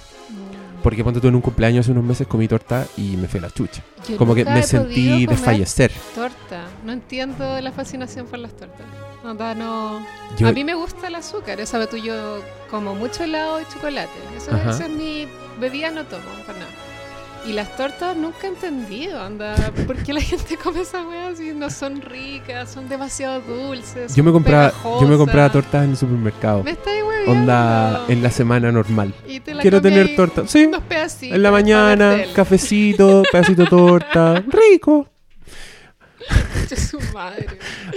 Porque ponte tú en un cumpleaños hace unos meses comí torta y me fue la chucha. Yo Como que me sentí desfallecer. Torta. No entiendo la fascinación por las tortas. Onda, no. Yo, A mí me gusta el azúcar. Esa tú yo como mucho helado y chocolate. Eso, esa es mi bebida, no tomo para nada. Y las tortas nunca he entendido, anda. ¿Por qué la [laughs] gente come esas weas si no son ricas, son demasiado dulces? yo me son compraba, yo me compraba pegajosas? tortas en el supermercado. Me estáis. Onda en la semana normal. Y te la Quiero tener torta. Sí, Unos pedacitos. en la mañana, cafecito, pedacito de torta, [laughs] rico. Madre.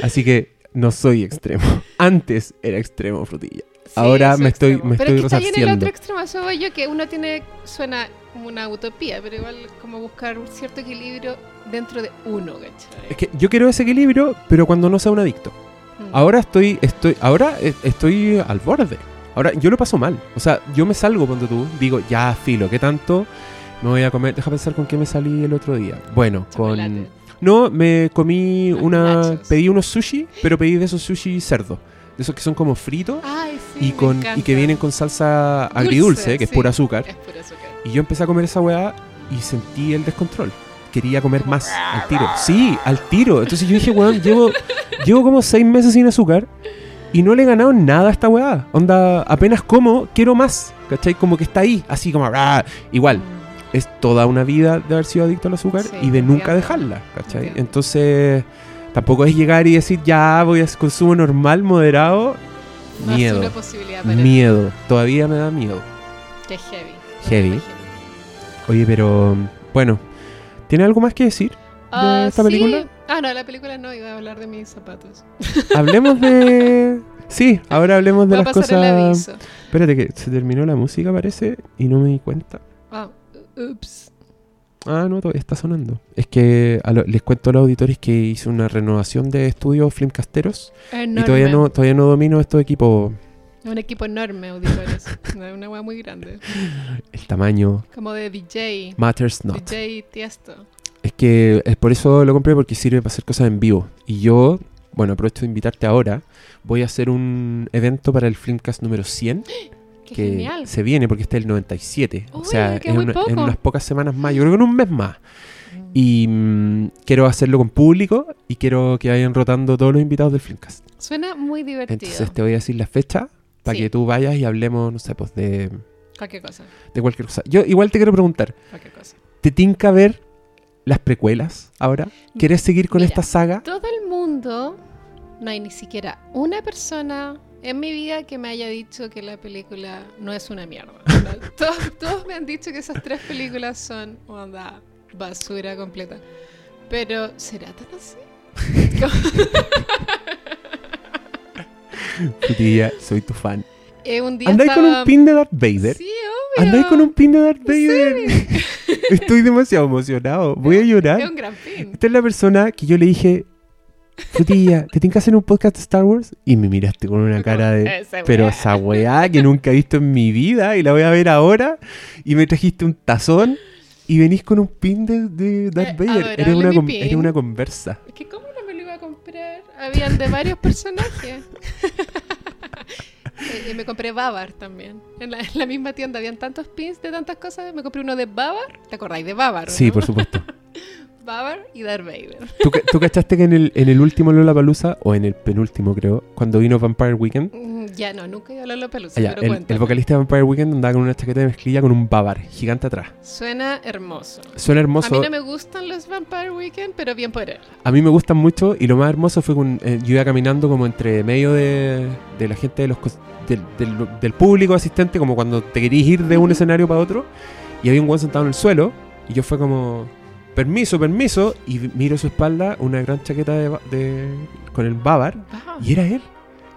Así que no soy extremo. [laughs] Antes era extremo frutilla. Sí, Ahora me estoy, extremo. me pero estoy es que está el otro extremo, eso voy yo, que uno tiene, suena como una utopía, pero igual como buscar un cierto equilibrio dentro de uno, ¿cachai? Es que yo quiero ese equilibrio, pero cuando no sea un adicto. Mm. Ahora estoy, estoy, ahora eh, estoy al borde. Ahora yo lo paso mal. O sea, yo me salgo cuando tú digo, ya filo, ¿qué tanto me voy a comer? Deja pensar con qué me salí el otro día. Bueno, Chocolate. con no, me comí una, nachos. pedí unos sushi, pero pedí de esos sushi cerdo, de esos que son como fritos Ay, sí, y me con y que vienen con salsa agridulce, que es sí. pura azúcar. Es azúcar. Y yo empecé a comer esa weá y sentí el descontrol. quería comer más al tiro. Sí, al tiro. Entonces yo dije, weón, llevo, llevo como seis meses sin azúcar y no le he ganado nada a esta weá. Onda, apenas como, quiero más. ¿Cachai? Como que está ahí, así como, igual. Es toda una vida de haber sido adicto al azúcar Sí, y de nunca dejarla, ¿cachai? Entiendo. Entonces, tampoco es llegar y decir, ya voy a consumo normal, moderado. No miedo. es una posibilidad para ti. Miedo. Todavía me da miedo. Que es heavy. Heavy. Oye, pero bueno, ¿tiene algo más que decir? Ah, esta sí. película? Ah, no, la película no, iba a hablar de mis zapatos. [laughs] Hablemos de... Sí, ahora hablemos de a las el cosas... aviso. Espérate que se terminó la música, parece, y no me di cuenta. Ups. Ah, no, todavía está sonando. Es que a lo- les cuento a los auditores que hice una renovación de estudios Flimcasteros Enorme. y todavía no, todavía no domino estos equipos, Un equipo enorme, auditores. [laughs] una wea muy grande. el tamaño, Como de DJ. matters not. DJ Tiesto. Es que es por eso lo compré porque sirve para hacer cosas en vivo. Y yo, bueno, aprovecho de invitarte ahora. Voy a hacer un evento para el Filmcast número 100 [gasps] [gasps] Qué que genial. se viene porque este es el 97. o Uy, sea, queda en, una- unas pocas semanas más. Yo creo que en un mes más. Y mm, quiero hacerlo con público y quiero que vayan rotando todos los invitados del Filmcast. Suena muy divertido. Entonces te voy a decir la fecha para Sí. que tú vayas y hablemos, no sé, pues de, Cualquier cosa. de cualquier cosa. Yo igual te quiero preguntar, Cualquier cosa. ¿te tinca ver las precuelas ahora? ¿Quieres seguir con Mira, esta saga? Todo el mundo, no hay ni siquiera una persona en mi vida que me haya dicho que la película no es una mierda. [laughs] Todos, todos me han dicho que esas tres películas son onda basura completa. Pero, ¿será tan así? [laughs] Frutilla, soy tu fan. Eh, un día ¿Andáis con un estaba- pin de Darth Vader? Sí, obvio. ¿Andáis con un pin de Darth Vader? [laughs] Estoy demasiado emocionado. Voy a Es llorar. un gran pin. Esta es la persona que yo le dije, Frutilla, ¿te tienes que hacer un podcast de Star Wars? Y me miraste con una cara de... [laughs] Esa Pero weá. esa weá que nunca he visto en mi vida y la voy a ver ahora. Y me trajiste un tazón y venís con un pin de, de Darth Eh, Vader. Eres una, eres una conversa. Es que ¿cómo no me lo iba a comprar? Habían de varios personajes. [laughs] Eh, y me compré Babar también. En la, en la misma tienda habían tantos pins de tantas cosas. Me compré uno de Babar. ¿Te acordáis de Babar? Sí, no? por supuesto. Babar y Darth Vader. ¿Tú, ca- tú cachaste que en el, en el último Lollapalooza, o en el penúltimo creo, cuando vino Vampire Weekend, Mm, Ya no, nunca iba a hablar pelusa, allá, pero el, el vocalista de Vampire Weekend andaba con una chaqueta de mezclilla con un babar gigante atrás. Suena hermoso. Suena A hermoso. mí no me gustan los Vampire Weekend, pero bien por él. A mí me gustan mucho y lo más hermoso fue que eh, yo iba caminando como entre medio de, de la gente de los del, del- del público asistente, como cuando te querís ir de un escenario para otro, y había un guan sentado en el suelo, y yo fue como, permiso, permiso, y miro a su espalda una gran chaqueta de, con el babar, Ah, y era él,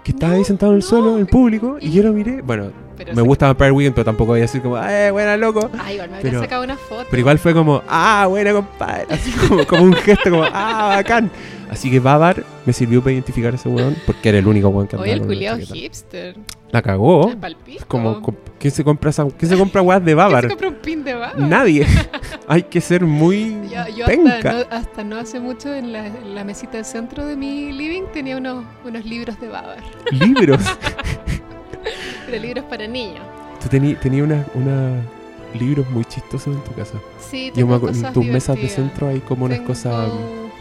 que estaba No, ahí sentado en el no, suelo, en el público, y yo lo miré, bueno, pero me gusta Vampire Weekend, pero tampoco voy a decir como, ¡eh, buena loco! Ah, igual me pero- sacado una foto. Pero igual fue como, ¡ah, buena compadre! Así como, como un gesto, como, ¡ah, bacán! Así que Babar me sirvió para identificar a ese weón, porque era el único weón que Oye, andaba el con una culiao hipster. La cagó. Es. Como, com- ¿quién se compra esa, ¿quién se compra weas de [laughs] ¿Quién se Babar? compra un pin de Babar? Nadie. [laughs] Hay que ser muy Yo, yo penca. hasta, no, hasta no hace mucho en la, en la mesita del centro de mi living tenía unos, unos libros de Babar. [laughs] Libros. Pero libros para niños. Tú tenías unos una libros muy chistosos en tu casa. Sí, Yo me en tus mesas de centro hay como unas Tengo- cosas...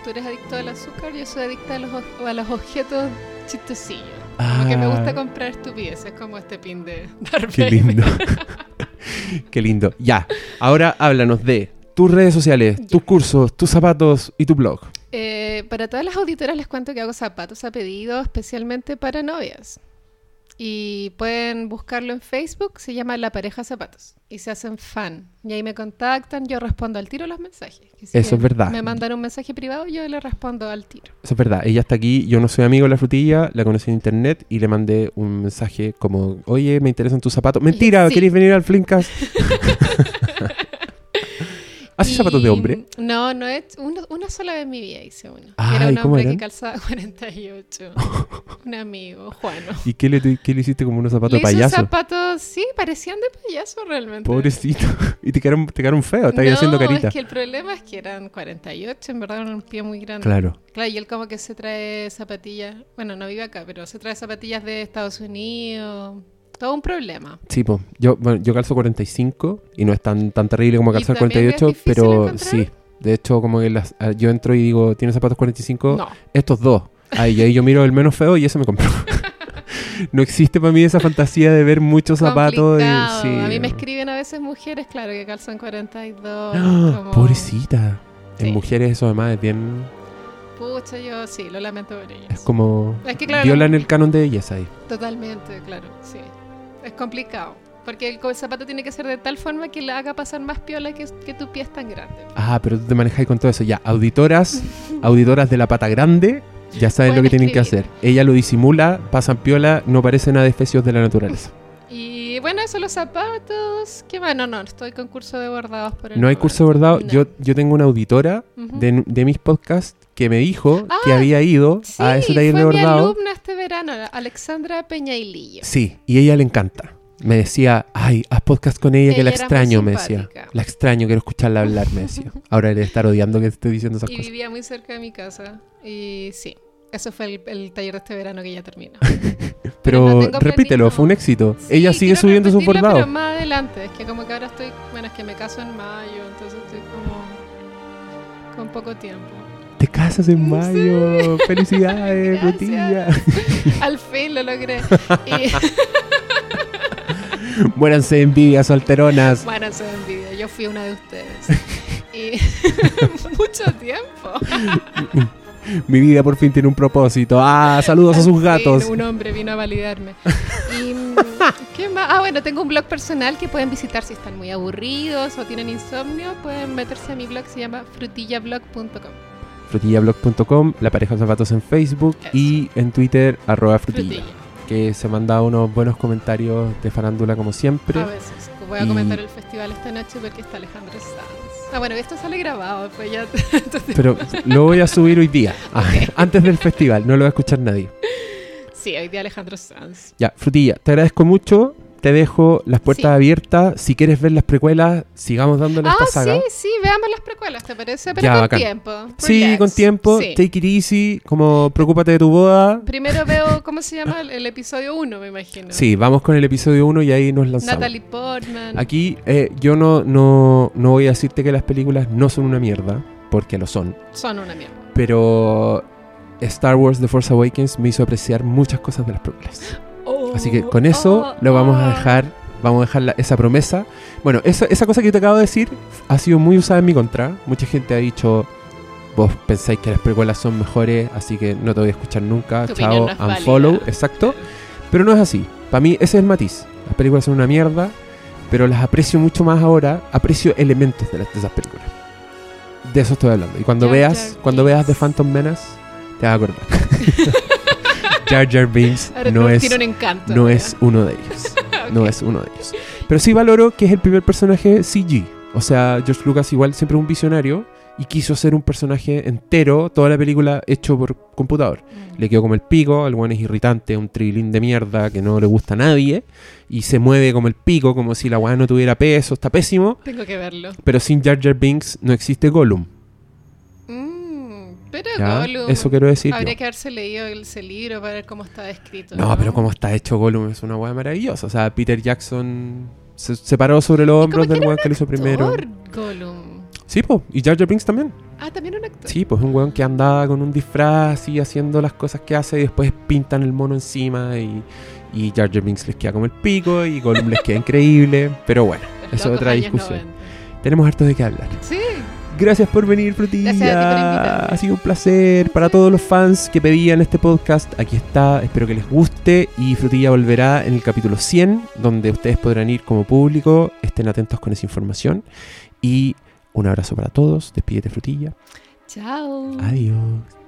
Tú eres adicto al azúcar, yo soy adicta a los, a los objetos chistosillos. Como que me gusta Ah, comprar estupideces como este pin de [laughs] Darth Qué lindo. [laughs] [laughs] Qué lindo. Ya. Ahora háblanos de tus redes sociales, Ya. tus cursos, tus zapatos y tu blog. Eh, para todas las auditoras les cuento que hago zapatos a pedido especialmente para novias. Y pueden buscarlo en Facebook, se llama La Pareja Zapatos. Y se hacen fan. Y ahí me contactan, yo respondo al tiro los mensajes. Que si Eso es verdad. Me mandan un mensaje privado, yo le respondo al tiro. Eso es verdad. Ella está aquí. Yo no soy amigo de la frutilla. La conocí en internet y le mandé un mensaje como: Oye, me interesan tus zapatos. Mentira, Sí. ¿queréis venir al Flinkas? [laughs] ¿Haces Y- zapatos de hombre? No, no es una, una sola vez en mi vida hice uno. Ay, Era un ¿cómo hombre que calzaba [laughs] 48. [laughs] un amigo, Juano. ¿Y qué le, qué le hiciste como unos zapatos Le de payaso? zapatos, sí, parecían de payaso realmente. Pobrecito. [laughs] y te quedaron, te quedaron feos. Estabas haciendo carita. es que el problema es que eran 48, en verdad eran un pie muy grande. Claro. Claro, y él como que se trae zapatillas, bueno, no vive acá, pero se trae zapatillas de Estados Unidos. Todo un problema. Sí, pues. Yo, bueno, yo calzo 45 y no es tan, tan terrible como ¿Y calzar también es 48, difícil pero encontrar? sí. De hecho, como que las- ah, yo entro y digo, ¿tienes zapatos 45? No. Estos dos. Ahí, ahí yo miro el menos feo y ese me compró. [laughs] no existe para mí esa fantasía de ver muchos zapatos. y- sí. A mí me escriben a veces mujeres, claro, que calzan 42. ¡Ah! como- Pobrecita. En mujeres eso además es bien... Pucha, yo sí, lo lamento por ellas. Es como... Es que claro, Violan el canon de belleza ahí. Totalmente, claro, sí. Es complicado. Porque el, zapato tiene que ser de tal forma que le haga pasar más piola que, que tu pie es tan grande. Ah, pero tú te manejáis con todo eso. Ya, auditoras, [laughs] auditoras de la pata grande, ya saben lo que tienen que hacer. Ella lo disimula, pasan piola, no parecen adefesios de la naturaleza. Y bueno, eso, los zapatos. ¿Qué más? No, no, estoy con curso de bordados por el No hay momento. curso de bordado. No. Yo, yo tengo una auditora de, de mis podcasts que me dijo que Ah, había ido Sí, a ese taller fue de mi bordado. alumna este verano, Alexandra Peñailillo. Sí, y ella le encanta. Me decía, ay, haz podcast con ella, que la extraño, me decía. La extraño, quiero escucharla hablar, me decía. [laughs] Ahora debe estar odiando que esté diciendo esas Y cosas. vivía muy cerca de mi casa. Y sí, eso fue el, el taller de este verano que ya terminó. [laughs] Pero no tengo repítelo, fue un éxito. Sí, ella sigue subiendo sus bordados. Pero más adelante, es que como que ahora estoy, bueno, es que me caso en mayo, entonces estoy como con poco tiempo. Casas en mayo. [laughs] Felicidades, Gracias. Rutilla. [laughs] Al fin lo logré. Y, [laughs] Muéranse de envidia, solteronas. eso es envidia, yo fui una de ustedes. Y mucho tiempo. Mi vida por fin tiene un propósito. Ah, saludos a sus fin, gatos. un hombre vino a validarme. Y, ¿qué más? Ah, bueno, tengo un blog personal que pueden visitar si están muy aburridos o tienen insomnio. Pueden meterse a mi blog, se llama frutillablog.com. Frutillablog.com, la pareja de zapatos en Facebook Eso. y en Twitter, arroba frutilla. Frutilla. Que se manda unos buenos comentarios de farándula como siempre. A veces. Voy a Y- comentar el festival esta noche porque está Alejandro Sanz. Ah, bueno, esto sale grabado, pues ya. [laughs] entonces- Pero lo voy a subir hoy día, [laughs] [laughs] antes del festival, no lo va a escuchar nadie. sí, hoy día Alejandro Sanz. Ya, Frutilla, te agradezco mucho. Te dejo las puertas Sí. abiertas. Si quieres ver las precuelas, sigamos dándole Ah, esta saga. sí, sí, veamos las precuelas, ¿te parece? Pero Ya, con bacán. tiempo. Sí, con tiempo. Sí. Take it easy. Como preocúpate de tu boda. Primero veo, ¿cómo se llama? El, el episodio 1, me imagino. Sí, vamos con el episodio 1 y ahí nos lanzamos. Natalie Portman. Aquí eh, yo no, no, no voy a decirte que las películas no son una mierda, porque lo son. Son una mierda. Pero Star Wars The Force Awakens me hizo apreciar muchas cosas de las películas. [gasps] Así que con eso lo vamos a dejar. Vamos a dejar la- esa promesa. Bueno, esa, esa cosa que te acabo de decir ha sido muy usada en mi contra. Mucha gente ha dicho, vos pensáis que las precuelas son mejores, así que no te voy a escuchar nunca. Tu Chao, no unfollow. Exacto. Pero no es así. Para mí ese es el matiz. Las películas son una mierda, pero las aprecio mucho más ahora. Aprecio elementos de, las- de esas películas. De eso estoy hablando. Y cuando Jar veas, Jar cuando veas The. Phantom Menace, te vas a acordar. [laughs] Jar Jar Binks no es, tiene un encanto. no ¿verdad? es uno de ellos. [laughs] No es uno de ellos. Pero sí valoro que es el primer personaje CG. O sea, George Lucas igual siempre es un visionario y quiso ser un personaje entero, toda la película hecho por computador. Mm. Le quedó como el pico, el buen es irritante, un trilín de mierda que no le gusta a nadie y se mueve como el pico, como si la weá no tuviera peso, está pésimo. Tengo que verlo. Pero sin Jar Jar Binks no existe Gollum. Pero ¿ya? Gollum. Eso quiero decir. yo. Habría que haberse leído ese libro para ver cómo está escrito. No, pero como está hecho Gollum es una weá maravillosa. O sea, Peter Jackson se, se paró sobre los hombros del weón que lo hizo primero. Gollum. Sí, pues. Y Jar Jar Binks también. Ah, también un actor. Sí, pues es un weón que andaba con un disfraz y haciendo las cosas que hace y después pintan el mono encima y, y Jar Jar Binks les queda como el pico y Gollum les queda increíble. Pero bueno, [laughs] eso es otra discusión. 90. Tenemos harto de qué hablar. Sí. Gracias por venir, Frutilla. Gracias a ti por invitarme. ha sido un placer. Para todos los fans que pedían este podcast, aquí está. Espero que les guste. Y Frutilla volverá en el capítulo 100, donde ustedes podrán ir como público. Estén atentos con esa información. Y un abrazo para todos. Despídete, Frutilla. Chao. Adiós.